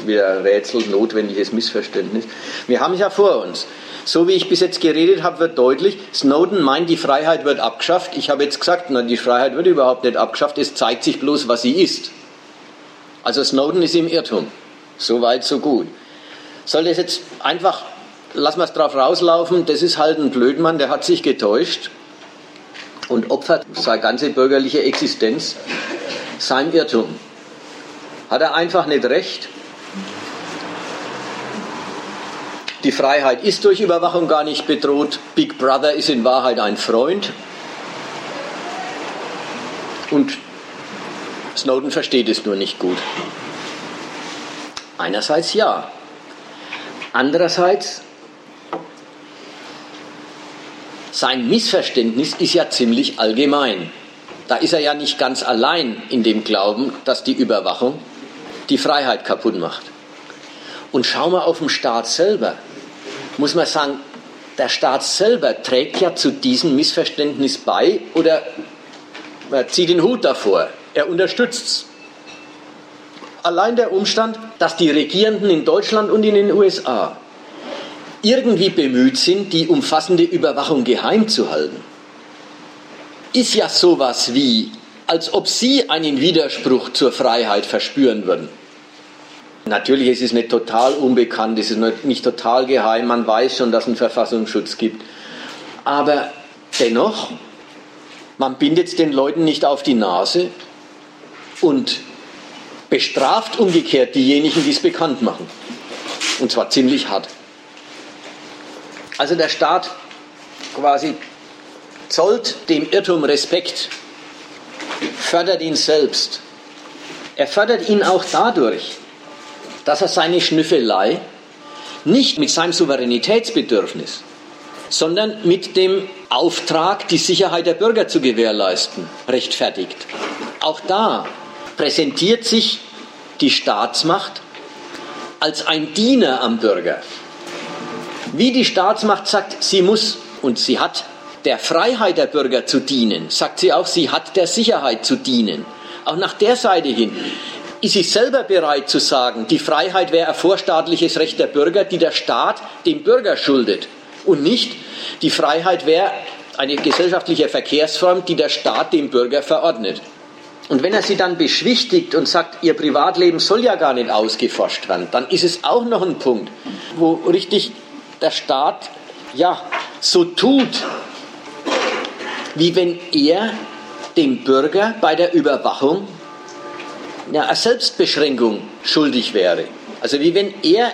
wieder Rätsel, notwendiges Missverständnis. Wir haben es ja vor uns. So wie ich bis jetzt geredet habe, wird deutlich, Snowden meint, die Freiheit wird abgeschafft. Ich habe jetzt gesagt, na, die Freiheit wird überhaupt nicht abgeschafft, es zeigt sich bloß, was sie ist. Also Snowden ist im Irrtum. So weit, so gut. Soll das jetzt einfach, lassen wir es drauf rauslaufen, das ist halt ein Blödmann, der hat sich getäuscht und opfert seine ganze bürgerliche Existenz seinem Irrtum. Hat er einfach nicht recht? Die Freiheit ist durch Überwachung gar nicht bedroht. Big Brother ist in Wahrheit ein Freund. Und Snowden versteht es nur nicht gut. Einerseits ja. Andererseits, sein Missverständnis ist ja ziemlich allgemein. Da ist er ja nicht ganz allein in dem Glauben, dass die Überwachung die Freiheit kaputt macht. Und schau mal auf den Staat selber muss man sagen, der Staat selber trägt ja zu diesem Missverständnis bei oder er zieht den Hut davor. Er unterstützt es. Allein der Umstand, dass die Regierenden in Deutschland und in den USA irgendwie bemüht sind, die umfassende Überwachung geheim zu halten, ist ja sowas wie, als ob sie einen Widerspruch zur Freiheit verspüren würden. Natürlich ist es nicht total unbekannt, es ist nicht total geheim, man weiß schon, dass es einen Verfassungsschutz gibt. Aber dennoch, man bindet es den Leuten nicht auf die Nase und bestraft umgekehrt diejenigen, die es bekannt machen. Und zwar ziemlich hart. Also der Staat quasi zollt dem Irrtum Respekt, fördert ihn selbst. Er fördert ihn auch dadurch, dass er seine Schnüffelei nicht mit seinem Souveränitätsbedürfnis, sondern mit dem Auftrag, die Sicherheit der Bürger zu gewährleisten, rechtfertigt. Auch da präsentiert sich die Staatsmacht als ein Diener am Bürger. Wie die Staatsmacht sagt, sie muss und sie hat der Freiheit der Bürger zu dienen, sagt sie auch, sie hat der Sicherheit zu dienen. Auch nach der Seite hin ist sie selber bereit zu sagen, die Freiheit wäre ein vorstaatliches Recht der Bürger, die der Staat dem Bürger schuldet und nicht die Freiheit wäre eine gesellschaftliche Verkehrsform, die der Staat dem Bürger verordnet. Und wenn er sie dann beschwichtigt und sagt, ihr Privatleben soll ja gar nicht ausgeforscht werden, dann ist es auch noch ein Punkt, wo richtig der Staat ja so tut, wie wenn er dem Bürger bei der Überwachung ja, eine Selbstbeschränkung schuldig wäre. Also wie wenn er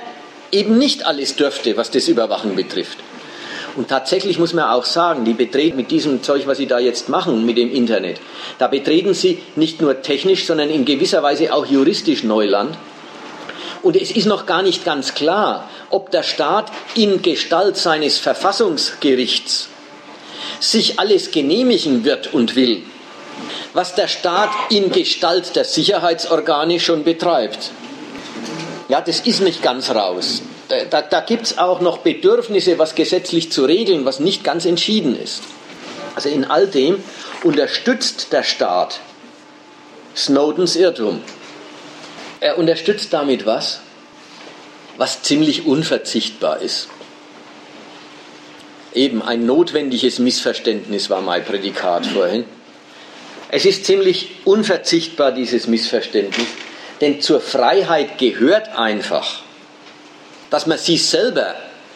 eben nicht alles dürfte, was das Überwachen betrifft. Und tatsächlich muss man auch sagen, die betreten mit diesem Zeug, was sie da jetzt machen, mit dem Internet, da betreten sie nicht nur technisch, sondern in gewisser Weise auch juristisch Neuland. Und es ist noch gar nicht ganz klar, ob der Staat in Gestalt seines Verfassungsgerichts sich alles genehmigen wird und will was der Staat in Gestalt der Sicherheitsorgane schon betreibt. Ja, das ist nicht ganz raus. Da, da gibt es auch noch Bedürfnisse, was gesetzlich zu regeln, was nicht ganz entschieden ist. Also in all dem unterstützt der Staat Snowdens Irrtum. Er unterstützt damit was, was ziemlich unverzichtbar ist. Eben ein notwendiges Missverständnis war mein Prädikat vorhin. Es ist ziemlich unverzichtbar, dieses Missverständnis, denn zur Freiheit gehört einfach, dass man sie selber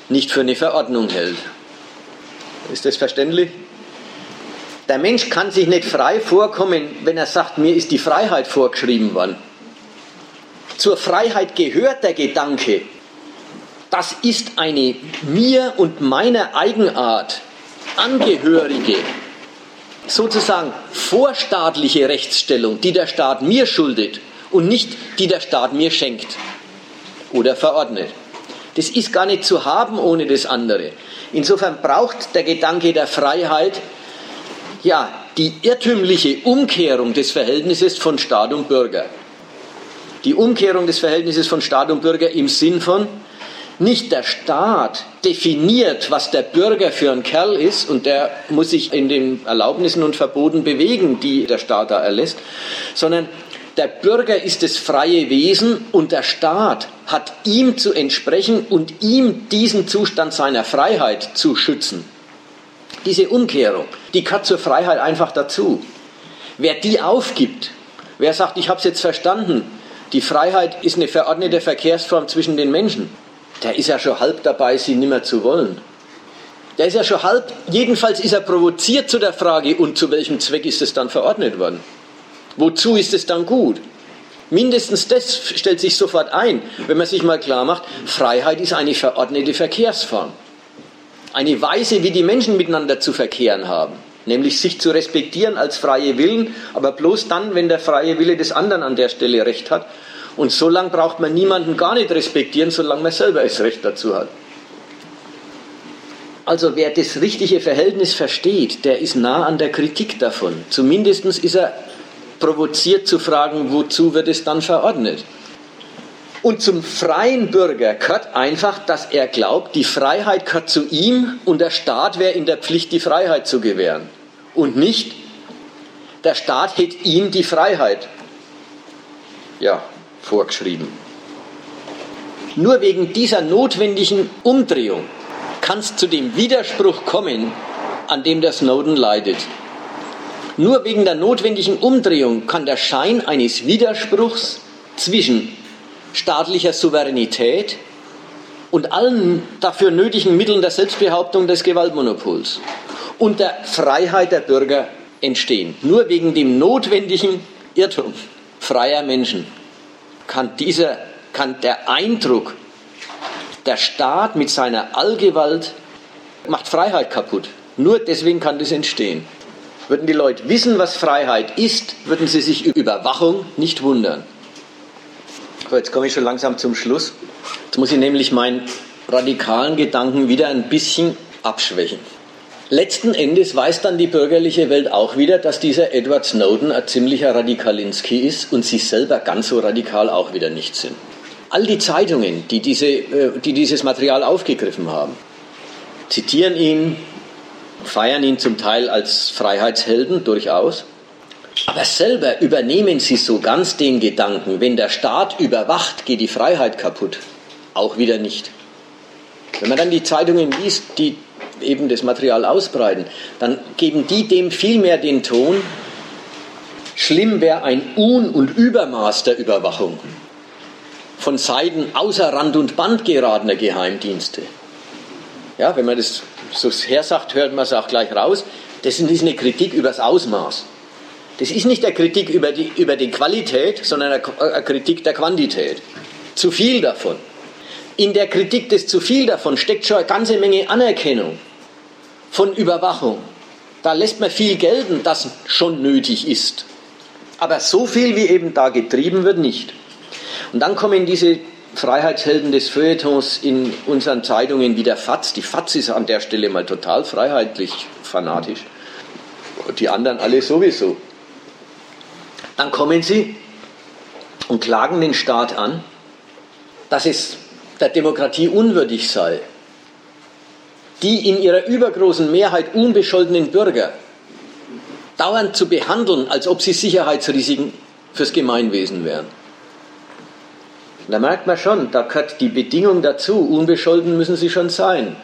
nicht für eine Verordnung hält. Ist das verständlich? Der Mensch kann sich nicht frei vorkommen, wenn er sagt, mir ist die Freiheit vorgeschrieben worden. Zur Freiheit gehört der Gedanke, das ist eine mir und meiner Eigenart angehörige, sozusagen vorstaatliche Rechtsstellung, die der Staat mir schuldet und nicht die der Staat mir schenkt oder verordnet. Das ist gar nicht zu haben ohne das andere. Insofern braucht der Gedanke der Freiheit ja die irrtümliche Umkehrung des Verhältnisses von Staat und Bürger. Die Umkehrung des Verhältnisses von Staat und Bürger im Sinn von, nicht der Staat definiert, was der Bürger für ein Kerl ist und der muss sich in den Erlaubnissen und Verboten bewegen, die der Staat da erlässt, sondern der Bürger ist das freie Wesen und der Staat hat ihm zu entsprechen und ihm diesen Zustand seiner Freiheit zu schützen. Diese Umkehrung, die gehört zur Freiheit einfach dazu. Wer die aufgibt, wer sagt, ich habe es jetzt verstanden, die Freiheit ist eine verordnete Verkehrsform zwischen den Menschen, der ist ja schon halb dabei, sie nimmer zu wollen. Der ist ja schon halb, jedenfalls ist er provoziert zu der Frage, und zu welchem Zweck ist es dann verordnet worden? Wozu ist es dann gut? Mindestens das stellt sich sofort ein, wenn man sich mal klar macht, Freiheit ist eine verordnete Verkehrsform. Eine Weise, wie die Menschen miteinander zu verkehren haben, nämlich sich zu respektieren als freie Willen, aber bloß dann, wenn der freie Wille des anderen an der Stelle recht hat und so lange braucht man niemanden gar nicht respektieren, solange man selber das Recht dazu hat. Also wer das richtige Verhältnis versteht, der ist nah an der Kritik davon. Zumindest ist er provoziert zu fragen, wozu wird es dann verordnet. Und zum freien Bürger gehört einfach, dass er glaubt, die Freiheit gehört zu ihm und der Staat wäre in der Pflicht, die Freiheit zu gewähren. Und nicht, der Staat hätte ihm die Freiheit. Ja, vorgeschrieben. Nur wegen dieser notwendigen Umdrehung kann es zu dem Widerspruch kommen, an dem der Snowden leidet. Nur wegen der notwendigen Umdrehung kann der Schein eines Widerspruchs zwischen staatlicher Souveränität und allen dafür nötigen Mitteln der Selbstbehauptung des Gewaltmonopols und der Freiheit der Bürger entstehen. Nur wegen dem notwendigen Irrtum freier Menschen kann, dieser, kann der Eindruck, der Staat mit seiner Allgewalt macht Freiheit kaputt. Nur deswegen kann das entstehen. Würden die Leute wissen, was Freiheit ist, würden sie sich über Überwachung nicht wundern. So, jetzt komme ich schon langsam zum Schluss. Jetzt muss ich nämlich meinen radikalen Gedanken wieder ein bisschen abschwächen. Letzten Endes weiß dann die bürgerliche Welt auch wieder, dass dieser Edward Snowden ein ziemlicher Radikalinski ist und sie selber ganz so radikal auch wieder nicht sind. All die Zeitungen, die, diese, äh, die dieses Material aufgegriffen haben, zitieren ihn, feiern ihn zum Teil als Freiheitshelden durchaus, aber selber übernehmen sie so ganz den Gedanken, wenn der Staat überwacht, geht die Freiheit kaputt. Auch wieder nicht. Wenn man dann die Zeitungen liest, die eben das Material ausbreiten, dann geben die dem vielmehr den Ton, schlimm wäre ein Un- und Übermaß der Überwachung von Seiten außer Rand und Band geratener Geheimdienste. Ja, wenn man das so hersagt, hört man es auch gleich raus. Das ist eine Kritik über das Ausmaß. Das ist nicht eine Kritik über die, über die Qualität, sondern eine Kritik der Quantität. Zu viel davon. In der Kritik des zu viel davon steckt schon eine ganze Menge Anerkennung von Überwachung. Da lässt man viel gelten, das schon nötig ist. Aber so viel, wie eben da getrieben wird, nicht. Und dann kommen diese Freiheitshelden des Feuilletons in unseren Zeitungen wie der FATS. Die FATS ist an der Stelle mal total freiheitlich fanatisch. Die anderen alle sowieso. Dann kommen sie und klagen den Staat an, dass es der Demokratie unwürdig sei, die in ihrer übergroßen Mehrheit unbescholtenen Bürger dauernd zu behandeln, als ob sie Sicherheitsrisiken fürs Gemeinwesen wären. Da merkt man schon, da gehört die Bedingung dazu, unbescholten müssen sie schon sein,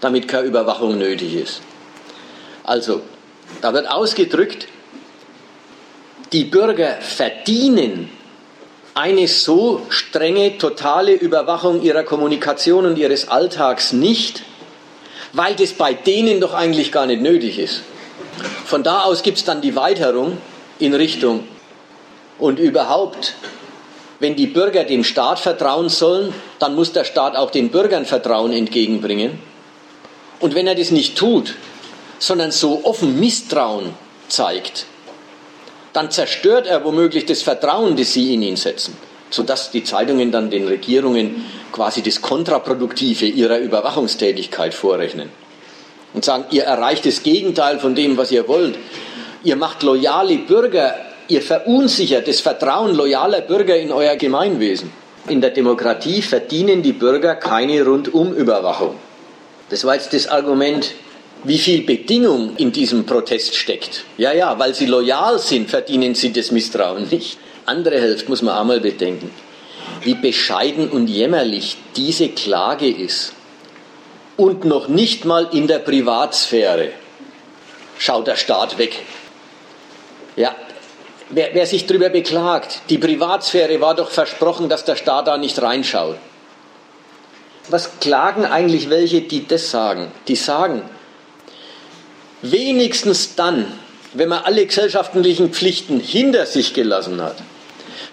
damit keine Überwachung nötig ist. Also, da wird ausgedrückt, die Bürger verdienen eine so strenge, totale Überwachung ihrer Kommunikation und ihres Alltags nicht, weil das bei denen doch eigentlich gar nicht nötig ist. Von da aus gibt es dann die Weiterung in Richtung und überhaupt, wenn die Bürger dem Staat vertrauen sollen, dann muss der Staat auch den Bürgern Vertrauen entgegenbringen. Und wenn er das nicht tut, sondern so offen Misstrauen zeigt, dann zerstört er womöglich das Vertrauen, das sie in ihn setzen, sodass die Zeitungen dann den Regierungen quasi das Kontraproduktive ihrer Überwachungstätigkeit vorrechnen und sagen, ihr erreicht das Gegenteil von dem, was ihr wollt. Ihr macht loyale Bürger, ihr verunsichert das Vertrauen loyaler Bürger in euer Gemeinwesen. In der Demokratie verdienen die Bürger keine Rundumüberwachung. Das war jetzt das Argument wie viel Bedingung in diesem Protest steckt. Ja, ja, weil sie loyal sind, verdienen sie das Misstrauen nicht. Andere Hälfte muss man einmal bedenken, wie bescheiden und jämmerlich diese Klage ist. Und noch nicht mal in der Privatsphäre schaut der Staat weg. Ja, wer, wer sich darüber beklagt, die Privatsphäre war doch versprochen, dass der Staat da nicht reinschaut. Was klagen eigentlich welche, die das sagen? Die sagen, Wenigstens dann, wenn man alle gesellschaftlichen Pflichten hinter sich gelassen hat,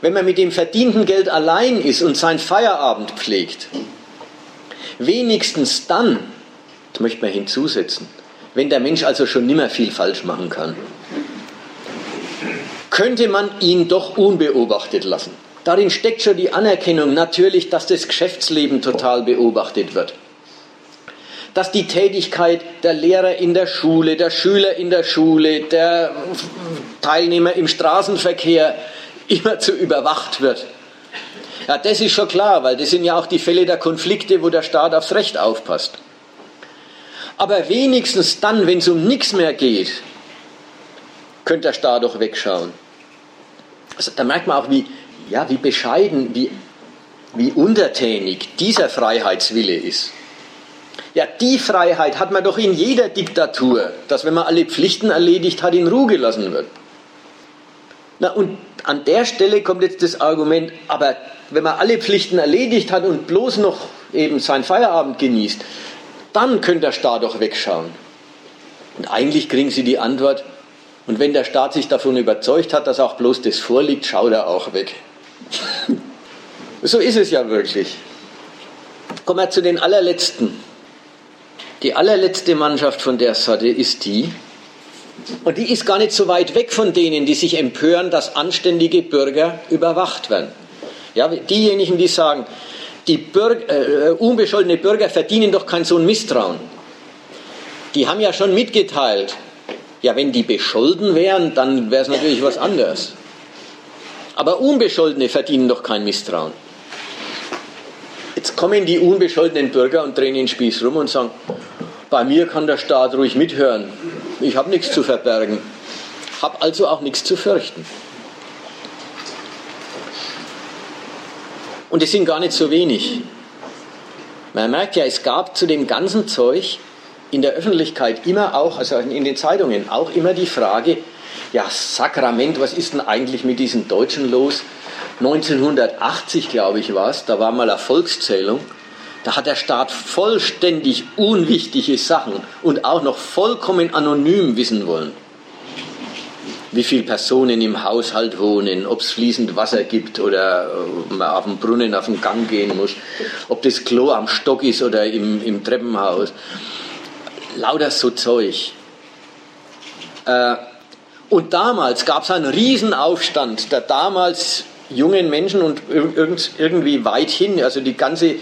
wenn man mit dem verdienten Geld allein ist und sein Feierabend pflegt, wenigstens dann, das möchte man hinzusetzen, wenn der Mensch also schon nimmer viel falsch machen kann, könnte man ihn doch unbeobachtet lassen. Darin steckt schon die Anerkennung natürlich, dass das Geschäftsleben total beobachtet wird dass die Tätigkeit der Lehrer in der Schule, der Schüler in der Schule, der Teilnehmer im Straßenverkehr immer zu überwacht wird. Ja, das ist schon klar, weil das sind ja auch die Fälle der Konflikte, wo der Staat aufs Recht aufpasst. Aber wenigstens dann, wenn es um nichts mehr geht, könnte der Staat doch wegschauen. Also, da merkt man auch, wie, ja, wie bescheiden, wie, wie untertänig dieser Freiheitswille ist. Ja, die Freiheit hat man doch in jeder Diktatur, dass wenn man alle Pflichten erledigt hat, in Ruhe gelassen wird. Na, und an der Stelle kommt jetzt das Argument, aber wenn man alle Pflichten erledigt hat und bloß noch eben seinen Feierabend genießt, dann könnte der Staat doch wegschauen. Und eigentlich kriegen sie die Antwort, und wenn der Staat sich davon überzeugt hat, dass auch bloß das vorliegt, schaut er auch weg. *laughs* so ist es ja wirklich. Kommen wir zu den allerletzten die allerletzte Mannschaft von der Sorte ist die, und die ist gar nicht so weit weg von denen, die sich empören, dass anständige Bürger überwacht werden. Ja, diejenigen, die sagen, die Bürger, äh, unbescholtene Bürger verdienen doch kein so ein Misstrauen. Die haben ja schon mitgeteilt, ja, wenn die bescholten wären, dann wäre es natürlich was anderes. Aber Unbescholtene verdienen doch kein Misstrauen. Jetzt kommen die unbescholtenen Bürger und drehen den Spieß rum und sagen, bei mir kann der Staat ruhig mithören. Ich habe nichts zu verbergen, habe also auch nichts zu fürchten. Und es sind gar nicht so wenig. Man merkt ja, es gab zu dem ganzen Zeug in der Öffentlichkeit immer auch, also in den Zeitungen, auch immer die Frage, ja, Sakrament, was ist denn eigentlich mit diesen Deutschen los? 1980, glaube ich, war es, da war mal eine Volkszählung da hat der Staat vollständig unwichtige Sachen und auch noch vollkommen anonym wissen wollen. Wie viele Personen im Haushalt wohnen, ob es fließend Wasser gibt oder man auf dem Brunnen auf den Gang gehen muss, ob das Klo am Stock ist oder im, im Treppenhaus. Lauter so Zeug. Äh, und damals gab es einen Riesenaufstand der damals jungen Menschen und irgendwie weit hin, also die ganze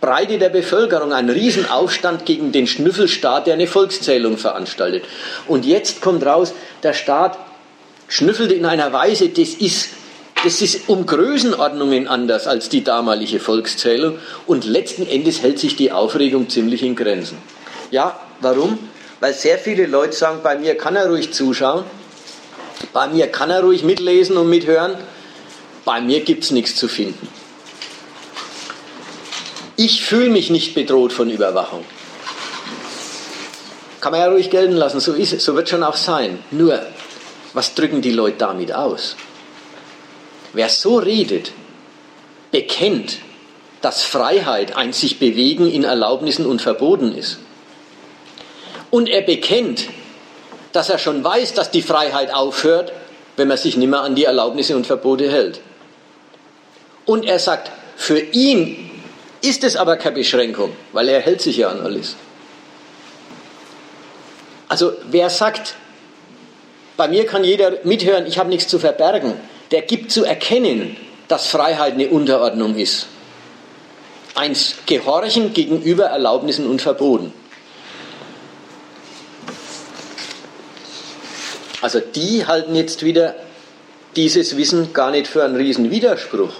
Breite der Bevölkerung einen Riesenaufstand gegen den Schnüffelstaat, der eine Volkszählung veranstaltet. Und jetzt kommt raus, der Staat schnüffelt in einer Weise, das ist, das ist um Größenordnungen anders als die damalige Volkszählung. Und letzten Endes hält sich die Aufregung ziemlich in Grenzen. Ja, warum? Weil sehr viele Leute sagen, bei mir kann er ruhig zuschauen, bei mir kann er ruhig mitlesen und mithören, bei mir gibt es nichts zu finden. Ich fühle mich nicht bedroht von Überwachung. Kann man ja ruhig gelten lassen, so ist es, so wird schon auch sein. Nur, was drücken die Leute damit aus? Wer so redet, bekennt, dass Freiheit ein sich bewegen in Erlaubnissen und Verboten ist. und er bekennt, dass er schon weiß, dass die Freiheit aufhört, wenn man sich nicht mehr an die Erlaubnisse und Verbote hält. Und er sagt, für ihn ist es aber keine Beschränkung, weil er hält sich ja an alles. Also wer sagt, bei mir kann jeder mithören, ich habe nichts zu verbergen, der gibt zu erkennen, dass Freiheit eine Unterordnung ist. Ein Gehorchen gegenüber Erlaubnissen und Verboten. Also die halten jetzt wieder dieses Wissen gar nicht für einen riesen Widerspruch.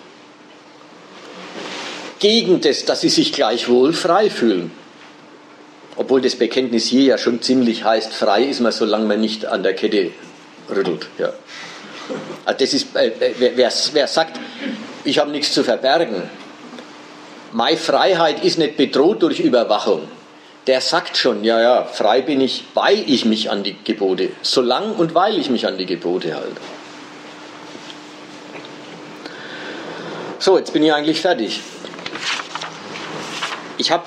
Gegen das, dass sie sich gleichwohl frei fühlen. Obwohl das Bekenntnis hier ja schon ziemlich heißt, frei ist man, solange man nicht an der Kette rüttelt. Ja. Also das ist, äh, äh wer, wer sagt, ich habe nichts zu verbergen, meine Freiheit ist nicht bedroht durch Überwachung, der sagt schon, ja, ja, frei bin ich, weil ich mich an die Gebote, solange und weil ich mich an die Gebote halte. So, jetzt bin ich eigentlich fertig. Ich habe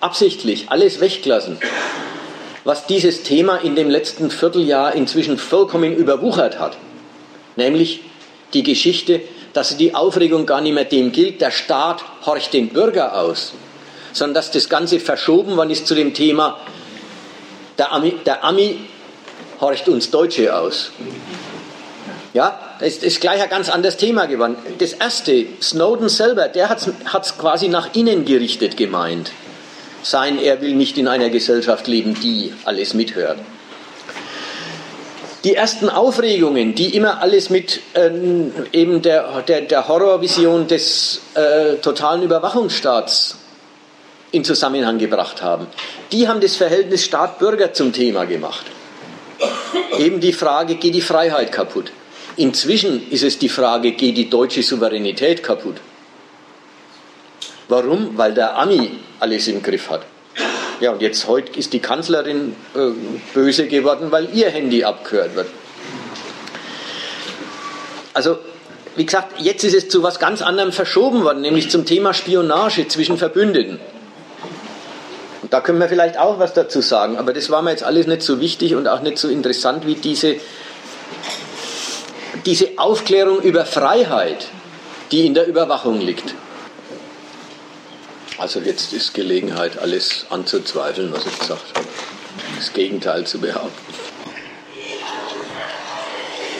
absichtlich alles weggelassen, was dieses Thema in dem letzten Vierteljahr inzwischen vollkommen überwuchert hat. Nämlich die Geschichte, dass die Aufregung gar nicht mehr dem gilt, der Staat horcht den Bürger aus, sondern dass das Ganze verschoben worden ist zu dem Thema, der Ami, der Ami horcht uns Deutsche aus. Ja, das ist gleich ein ganz anderes Thema geworden. Das erste, Snowden selber, der hat es quasi nach innen gerichtet gemeint. Sein, er will nicht in einer Gesellschaft leben, die alles mithört. Die ersten Aufregungen, die immer alles mit ähm, eben der, der, der Horrorvision des äh, totalen Überwachungsstaats in Zusammenhang gebracht haben, die haben das Verhältnis Staat-Bürger zum Thema gemacht. Eben die Frage, geht die Freiheit kaputt? Inzwischen ist es die Frage, geht die deutsche Souveränität kaputt? Warum? Weil der Ami alles im Griff hat. Ja, und jetzt heute ist die Kanzlerin äh, böse geworden, weil ihr Handy abgehört wird. Also, wie gesagt, jetzt ist es zu was ganz anderem verschoben worden, nämlich zum Thema Spionage zwischen Verbündeten. Und da können wir vielleicht auch was dazu sagen, aber das war mir jetzt alles nicht so wichtig und auch nicht so interessant wie diese diese Aufklärung über Freiheit, die in der Überwachung liegt. Also jetzt ist Gelegenheit, alles anzuzweifeln, was ich gesagt habe. Das Gegenteil zu behaupten.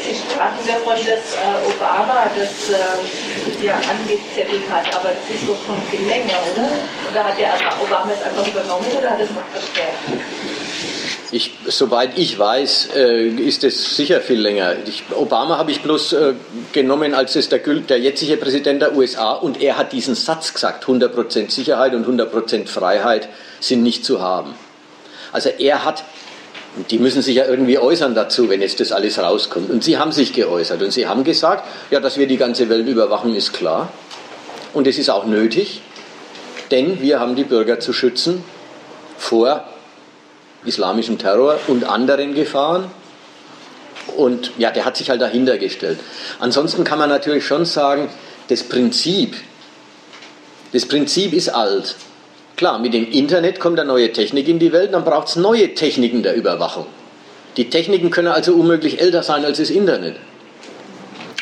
Sie sprachen davon, dass äh, Obama das äh, ja angezettelt hat, aber das ist doch schon viel länger, oder? Oder hat der Obama es einfach übernommen oder hat es noch verstärkt? Ich, soweit ich weiß, äh, ist es sicher viel länger. Ich, Obama habe ich bloß äh, genommen als es der, der, jetzige Präsident der USA und er hat diesen Satz gesagt, 100% Sicherheit und 100% Freiheit sind nicht zu haben. Also er hat, die müssen sich ja irgendwie äußern dazu, wenn jetzt das alles rauskommt. Und sie haben sich geäußert und sie haben gesagt, ja, dass wir die ganze Welt überwachen, ist klar. Und es ist auch nötig, denn wir haben die Bürger zu schützen vor islamischem Terror und anderen Gefahren. Und ja, der hat sich halt dahinter gestellt. Ansonsten kann man natürlich schon sagen, das Prinzip, das Prinzip ist alt. Klar, mit dem Internet kommt eine neue Technik in die Welt, dann braucht es neue Techniken der Überwachung. Die Techniken können also unmöglich älter sein als das Internet.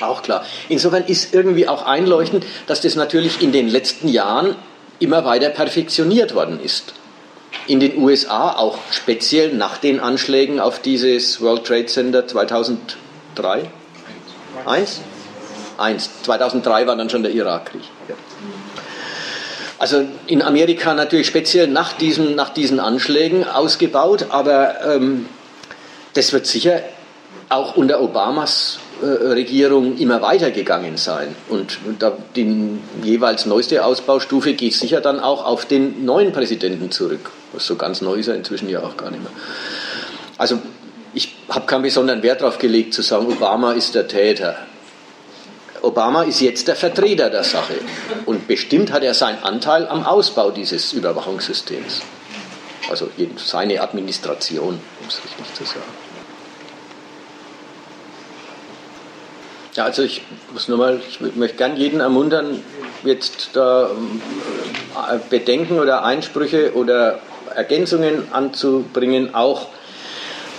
Auch klar. Insofern ist irgendwie auch einleuchtend, dass das natürlich in den letzten Jahren immer weiter perfektioniert worden ist in den USA auch speziell nach den Anschlägen auf dieses World Trade Center 2003? Eins? Eins. 2003 war dann schon der Irakkrieg. Ja. Also in Amerika natürlich speziell nach diesen, nach diesen Anschlägen ausgebaut, aber ähm, das wird sicher auch unter Obamas Regierung immer weitergegangen sein. Und die jeweils neueste Ausbaustufe geht sicher dann auch auf den neuen Präsidenten zurück. Was so ganz neu ist er inzwischen ja auch gar nicht mehr. Also ich habe keinen besonderen Wert darauf gelegt zu sagen, Obama ist der Täter. Obama ist jetzt der Vertreter der Sache. Und bestimmt hat er seinen Anteil am Ausbau dieses Überwachungssystems. Also seine Administration, um es richtig zu sagen. Ja, also ich muss nur mal, ich möchte gern jeden ermuntern, jetzt da äh, Bedenken oder Einsprüche oder Ergänzungen anzubringen, auch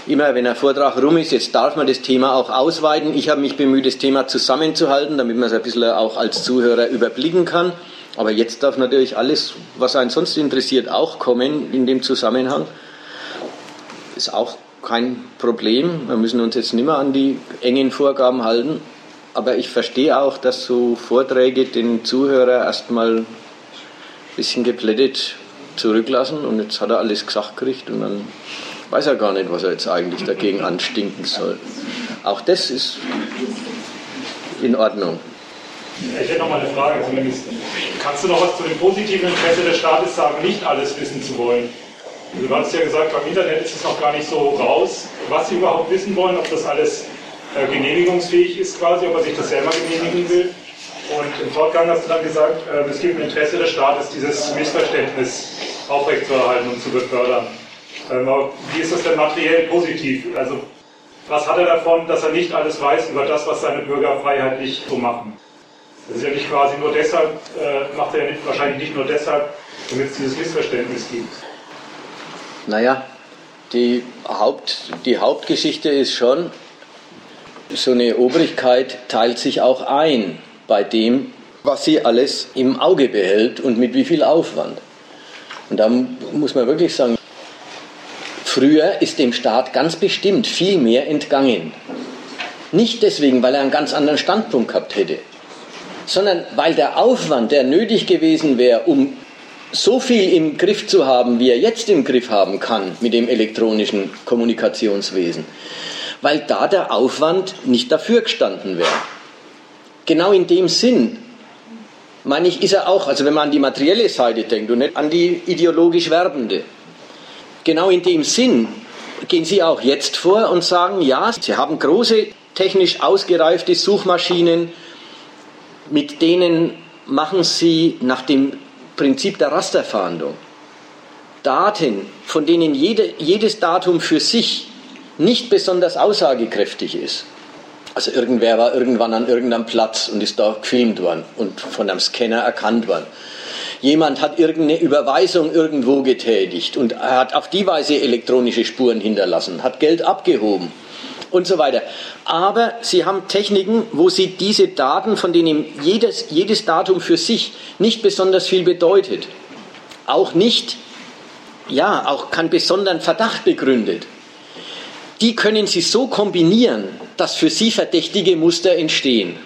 immer wenn ein Vortrag rum ist, jetzt darf man das Thema auch ausweiten. Ich habe mich bemüht, das Thema zusammenzuhalten, damit man es ein bisschen auch als Zuhörer überblicken kann. Aber jetzt darf natürlich alles, was einen sonst interessiert, auch kommen in dem Zusammenhang. Ist auch kein Problem. Wir müssen uns jetzt nicht mehr an die engen Vorgaben halten. Aber ich verstehe auch, dass so Vorträge den Zuhörer erstmal ein bisschen geplättet zurücklassen und jetzt hat er alles gesagt gekriegt und dann weiß er gar nicht, was er jetzt eigentlich dagegen anstinken soll. Auch das ist in Ordnung. Ich hätte noch mal eine Frage zumindest. Kannst du noch was zu dem positiven Interesse des Staates sagen, nicht alles wissen zu wollen? Du hast ja gesagt, beim Internet ist es noch gar nicht so raus, was sie überhaupt wissen wollen, ob das alles äh, genehmigungsfähig ist quasi, ob er sich das selber genehmigen will. Und im Fortgang hast du dann gesagt, äh, es gibt ein Interesse des Staates, dieses Missverständnis aufrechtzuerhalten und zu befördern. Ähm, wie ist das denn materiell positiv? Also was hat er davon, dass er nicht alles weiß über das, was seine Bürger freiheitlich so machen? Das ist ja nicht quasi nur deshalb, äh, macht er nicht, wahrscheinlich nicht nur deshalb, damit es dieses Missverständnis gibt. Naja, die, Haupt, die Hauptgeschichte ist schon, so eine Obrigkeit teilt sich auch ein bei dem, was sie alles im Auge behält und mit wie viel Aufwand. Und da muss man wirklich sagen, früher ist dem Staat ganz bestimmt viel mehr entgangen. Nicht deswegen, weil er einen ganz anderen Standpunkt gehabt hätte, sondern weil der Aufwand, der nötig gewesen wäre, um so viel im Griff zu haben, wie er jetzt im Griff haben kann mit dem elektronischen Kommunikationswesen, weil da der Aufwand nicht dafür gestanden wäre. Genau in dem Sinn, meine ich, ist er auch, also wenn man an die materielle Seite denkt und nicht an die ideologisch werbende, genau in dem Sinn gehen Sie auch jetzt vor und sagen, ja, Sie haben große technisch ausgereifte Suchmaschinen, mit denen machen Sie nach dem Prinzip der Rasterfahndung Daten, von denen jede, jedes Datum für sich nicht besonders aussagekräftig ist. Also irgendwer war irgendwann an irgendeinem Platz und ist da gefilmt worden und von einem Scanner erkannt worden. Jemand hat irgendeine Überweisung irgendwo getätigt und hat auf die Weise elektronische Spuren hinterlassen, hat Geld abgehoben und so weiter. Aber sie haben Techniken, wo sie diese Daten, von denen jedes, jedes Datum für sich nicht besonders viel bedeutet, auch nicht, ja, auch keinen besonderen Verdacht begründet, die können sie so kombinieren, dass für sie verdächtige Muster entstehen.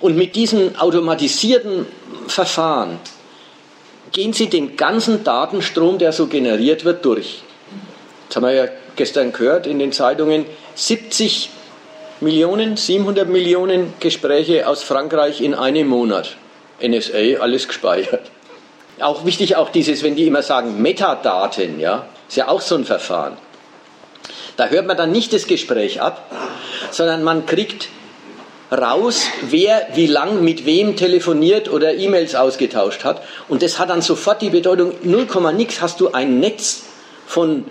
Und mit diesen automatisierten Verfahren gehen sie den ganzen Datenstrom, der so generiert wird, durch. Das haben wir ja gestern gehört in den Zeitungen, 70 Millionen, 700 Millionen Gespräche aus Frankreich in einem Monat. NSA, alles gespeichert. Auch wichtig, auch dieses, wenn die immer sagen Metadaten, ja, ist ja auch so ein Verfahren. Da hört man dann nicht das Gespräch ab, sondern man kriegt raus, wer wie lang mit wem telefoniert oder E-Mails ausgetauscht hat. Und das hat dann sofort die Bedeutung, 0, nix hast du ein Netz von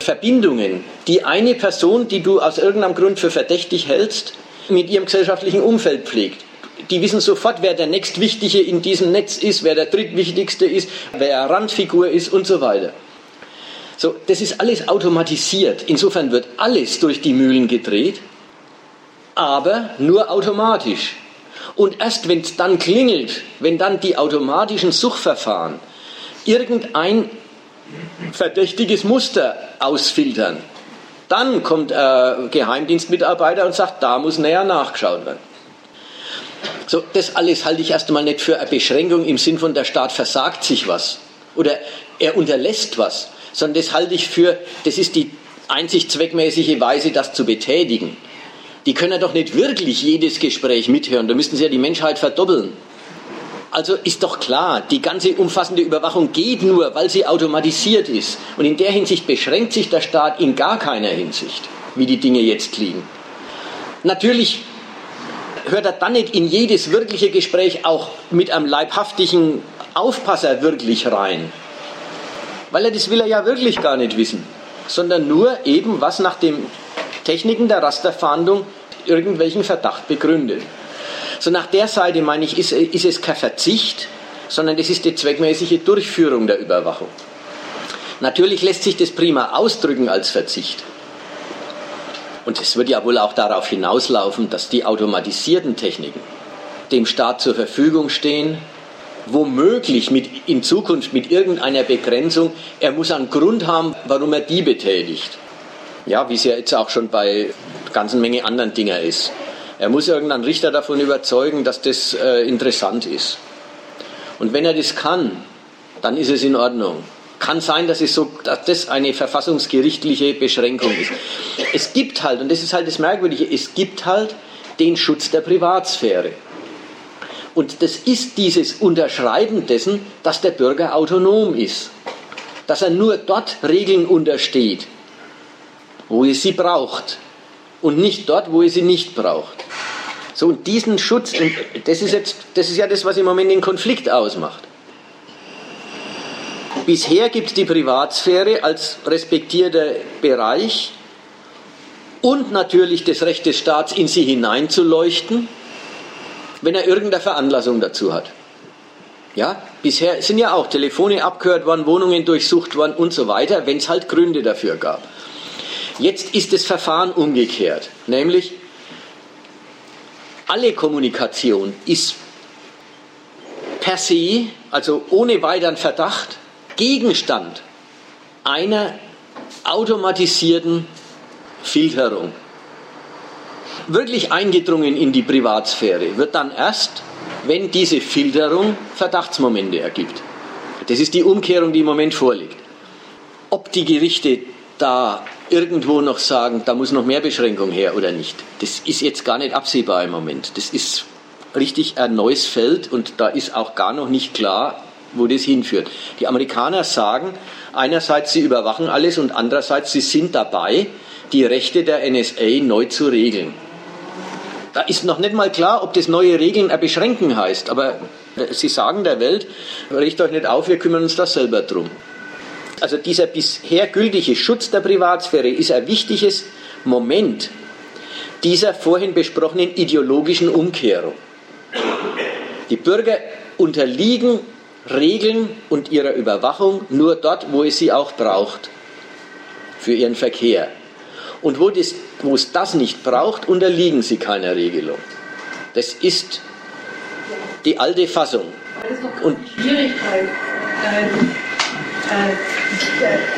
Verbindungen, die eine Person, die du aus irgendeinem Grund für verdächtig hältst, mit ihrem gesellschaftlichen Umfeld pflegt. Die wissen sofort, wer der nächstwichtige in diesem Netz ist, wer der drittwichtigste ist, wer Randfigur ist und so weiter. So, das ist alles automatisiert. Insofern wird alles durch die Mühlen gedreht, aber nur automatisch. Und erst wenn es dann klingelt, wenn dann die automatischen Suchverfahren irgendein verdächtiges Muster ausfiltern. Dann kommt ein Geheimdienstmitarbeiter und sagt, da muss näher nachgeschaut werden. So, das alles halte ich erst einmal nicht für eine Beschränkung im Sinn von der Staat versagt sich was oder er unterlässt was, sondern das halte ich für, das ist die einzig zweckmäßige Weise, das zu betätigen. Die können doch nicht wirklich jedes Gespräch mithören, da müssten sie ja die Menschheit verdoppeln. Also ist doch klar, die ganze umfassende Überwachung geht nur, weil sie automatisiert ist. Und in der Hinsicht beschränkt sich der Staat in gar keiner Hinsicht, wie die Dinge jetzt liegen. Natürlich hört er dann nicht in jedes wirkliche Gespräch auch mit einem leibhaftigen Aufpasser wirklich rein. Weil er das will er ja wirklich gar nicht wissen, sondern nur eben, was nach den Techniken der Rasterfahndung irgendwelchen Verdacht begründet. So nach der Seite meine ich, ist, ist es kein Verzicht, sondern es ist die zweckmäßige Durchführung der Überwachung. Natürlich lässt sich das prima ausdrücken als Verzicht. Und es wird ja wohl auch darauf hinauslaufen, dass die automatisierten Techniken dem Staat zur Verfügung stehen, womöglich mit, in Zukunft mit irgendeiner Begrenzung. Er muss einen Grund haben, warum er die betätigt. Ja, wie es ja jetzt auch schon bei ganzen Menge anderen Dingen ist. Er muss irgendeinen Richter davon überzeugen, dass das äh, interessant ist. Und wenn er das kann, dann ist es in Ordnung. Kann sein, dass, es so, dass das eine verfassungsgerichtliche Beschränkung ist. Es gibt halt, und das ist halt das Merkwürdige, es gibt halt den Schutz der Privatsphäre. Und das ist dieses Unterschreiben dessen, dass der Bürger autonom ist. Dass er nur dort Regeln untersteht, wo er sie braucht. Und nicht dort, wo er sie nicht braucht. So, und diesen Schutz, und das ist, jetzt, das ist ja das, was im Moment den Konflikt ausmacht. Bisher gibt es die Privatsphäre als respektierter Bereich und natürlich das Recht des Staats, in sie hineinzuleuchten wenn er irgendeine Veranlassung dazu hat. Ja, bisher sind ja auch Telefone abgehört worden, Wohnungen durchsucht worden und so weiter, wenn es halt Gründe dafür gab. Jetzt ist das Verfahren umgekehrt, nämlich alle Kommunikation ist per se, also ohne weiteren Verdacht, Gegenstand einer automatisierten Filterung wirklich eingedrungen in die Privatsphäre wird dann erst, wenn diese Filterung Verdachtsmomente ergibt. Das ist die Umkehrung, die im Moment vorliegt. Ob die Gerichte da irgendwo noch sagen, da muss noch mehr Beschränkung her oder nicht, das ist jetzt gar nicht absehbar im Moment. Das ist richtig ein neues Feld und da ist auch gar noch nicht klar, wo das hinführt. Die Amerikaner sagen, einerseits sie überwachen alles und andererseits sie sind dabei, die Rechte der NSA neu zu regeln. Da ist noch nicht mal klar, ob das neue Regeln beschränken heißt, aber Sie sagen der Welt, riecht euch nicht auf, wir kümmern uns da selber drum. Also dieser bisher gültige Schutz der Privatsphäre ist ein wichtiges Moment dieser vorhin besprochenen ideologischen Umkehrung. Die Bürger unterliegen Regeln und ihrer Überwachung nur dort, wo es sie auch braucht für ihren Verkehr. Und wo, das, wo es das nicht braucht, unterliegen sie keiner Regelung. Das ist die alte Fassung. Das ist doch und Schwierigkeit, äh, äh,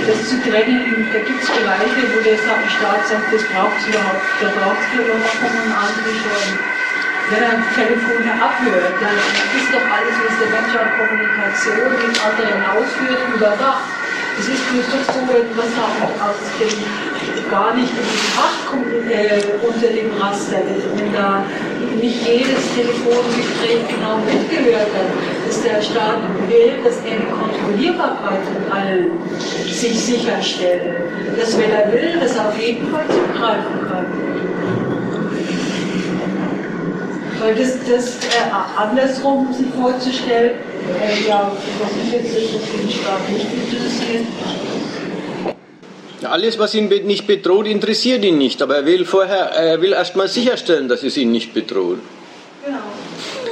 das zu trennen. Da gibt es Bereiche, wo der Staat sagt, das braucht es überhaupt, da braucht es Überwachung und andere schon. Wenn er Telefone abhört, dann ist doch alles, was der Mensch an Kommunikation mit anderen ausführt, überwacht. Es ist doch so, was aus dem gar nicht in die Macht kommt, äh, unter dem Raster, wenn da nicht jedes Telefongespräch genau mitgehört hat, dass der Staat will, dass er die Kontrollierbarkeit von allen sich sicherstellt. Dass wenn er will, dass er auf jeden Fall zugreifen kann. Weil das, das äh, andersrum sich vorzustellen, äh, ja, was ist jetzt das, den Staat nicht interessiert? Alles, was ihn nicht bedroht, interessiert ihn nicht, aber er will vorher, er will erstmal sicherstellen, dass es ihn nicht bedroht. Genau.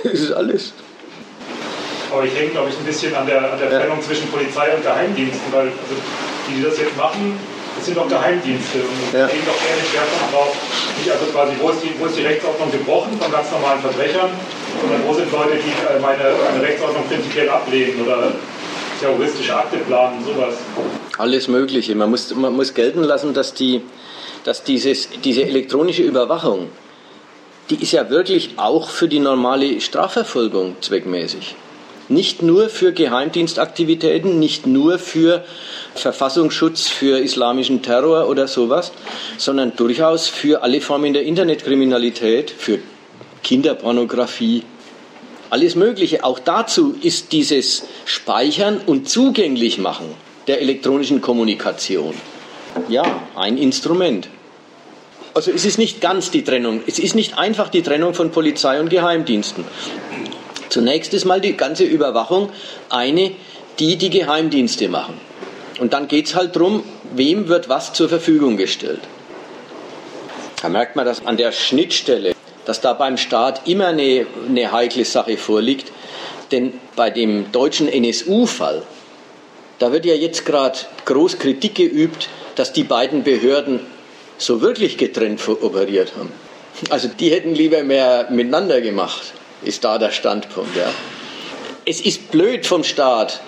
Das ist alles. Aber ich hänge, glaube ich, ein bisschen an der, an der Trennung ja. zwischen Polizei und Geheimdiensten, weil also, die, die das jetzt machen, das sind doch Geheimdienste und ja. legen doch eher den Schwerpunkt drauf, nicht also quasi, wo ist, die, wo ist die Rechtsordnung gebrochen von ganz normalen Verbrechern, sondern wo sind Leute, die äh, meine, meine Rechtsordnung prinzipiell ablehnen oder terroristische Akte planen, sowas. Alles Mögliche. Man muss, man muss gelten lassen, dass, die, dass dieses, diese elektronische Überwachung, die ist ja wirklich auch für die normale Strafverfolgung zweckmäßig. Nicht nur für Geheimdienstaktivitäten, nicht nur für Verfassungsschutz, für islamischen Terror oder sowas, sondern durchaus für alle Formen der Internetkriminalität, für Kinderpornografie, alles Mögliche. Auch dazu ist dieses Speichern und Zugänglichmachen der elektronischen Kommunikation ja ein Instrument. Also es ist nicht ganz die Trennung, es ist nicht einfach die Trennung von Polizei und Geheimdiensten. Zunächst ist mal die ganze Überwachung eine, die die Geheimdienste machen. Und dann geht es halt darum, wem wird was zur Verfügung gestellt. Da merkt man das an der Schnittstelle, dass da beim Staat immer eine, eine heikle Sache vorliegt. Denn bei dem deutschen NSU-Fall, Da wird ja jetzt gerade groß Kritik geübt, dass die beiden Behörden so wirklich getrennt operiert haben. Also die hätten lieber mehr miteinander gemacht, ist da der Standpunkt. Ja. Es ist blöd vom Staat,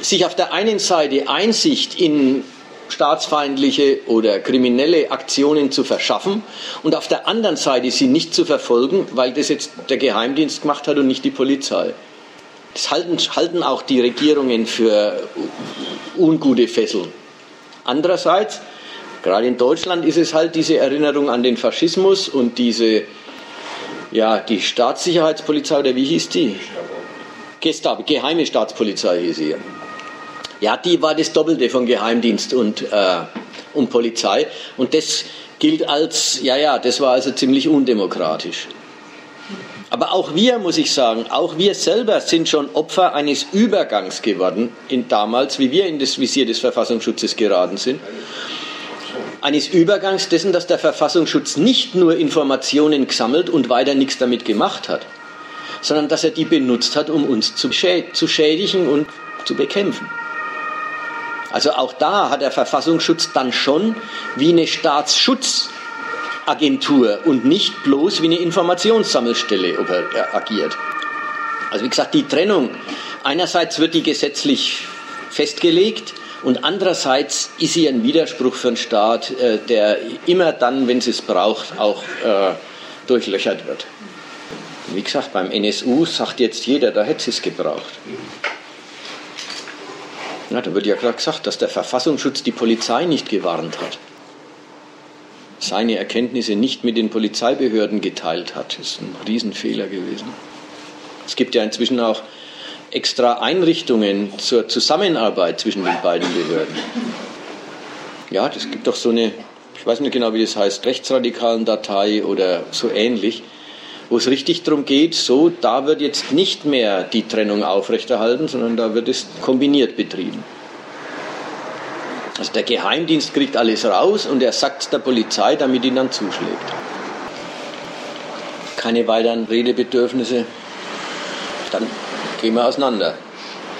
sich auf der einen Seite Einsicht in staatsfeindliche oder kriminelle Aktionen zu verschaffen und auf der anderen Seite sie nicht zu verfolgen, weil das jetzt der Geheimdienst gemacht hat und nicht die Polizei. Das halten, halten auch die Regierungen für ungute Fesseln. Andererseits, gerade in Deutschland ist es halt diese Erinnerung an den Faschismus und diese, ja, die Staatssicherheitspolizei, oder wie hieß die? Gestapo, geheime Staatspolizei hieß sie. Ja, die war das Doppelte von Geheimdienst und, äh, und Polizei. Und das gilt als, ja, ja, das war also ziemlich undemokratisch. Aber auch wir, muss ich sagen, auch wir selber sind schon Opfer eines Übergangs geworden, in damals, wie wir in das Visier des Verfassungsschutzes geraten sind. Eines Übergangs dessen, dass der Verfassungsschutz nicht nur Informationen gesammelt und weiter nichts damit gemacht hat, sondern dass er die benutzt hat, um uns zu schädigen und zu bekämpfen. Also auch da hat der Verfassungsschutz dann schon wie eine Staatsschutzagentur und nicht bloß wie eine Informationssammelstelle äh, agiert. Also wie gesagt, die Trennung, einerseits wird die gesetzlich festgelegt und andererseits ist sie ein Widerspruch für einen Staat, äh, der immer dann, wenn es braucht, auch äh, durchlöchert wird. Wie gesagt, beim NSU sagt jetzt jeder, da hätte es gebraucht. Ja, da wird ja gerade gesagt, dass der Verfassungsschutz die Polizei nicht gewarnt hat. Seine Erkenntnisse nicht mit den Polizeibehörden geteilt hat. Das ist ein Riesenfehler gewesen. Es gibt ja inzwischen auch extra Einrichtungen zur Zusammenarbeit zwischen den beiden Behörden. Ja, das gibt doch so eine, ich weiß nicht genau, wie das heißt, rechtsradikalen Datei oder so ähnlich wo es richtig darum geht, so, da wird jetzt nicht mehr die Trennung aufrechterhalten, sondern da wird es kombiniert betrieben. Also der Geheimdienst kriegt alles raus und er sagt es der Polizei, damit ihn dann zuschlägt. Keine weiteren Redebedürfnisse. Dann wir auseinander.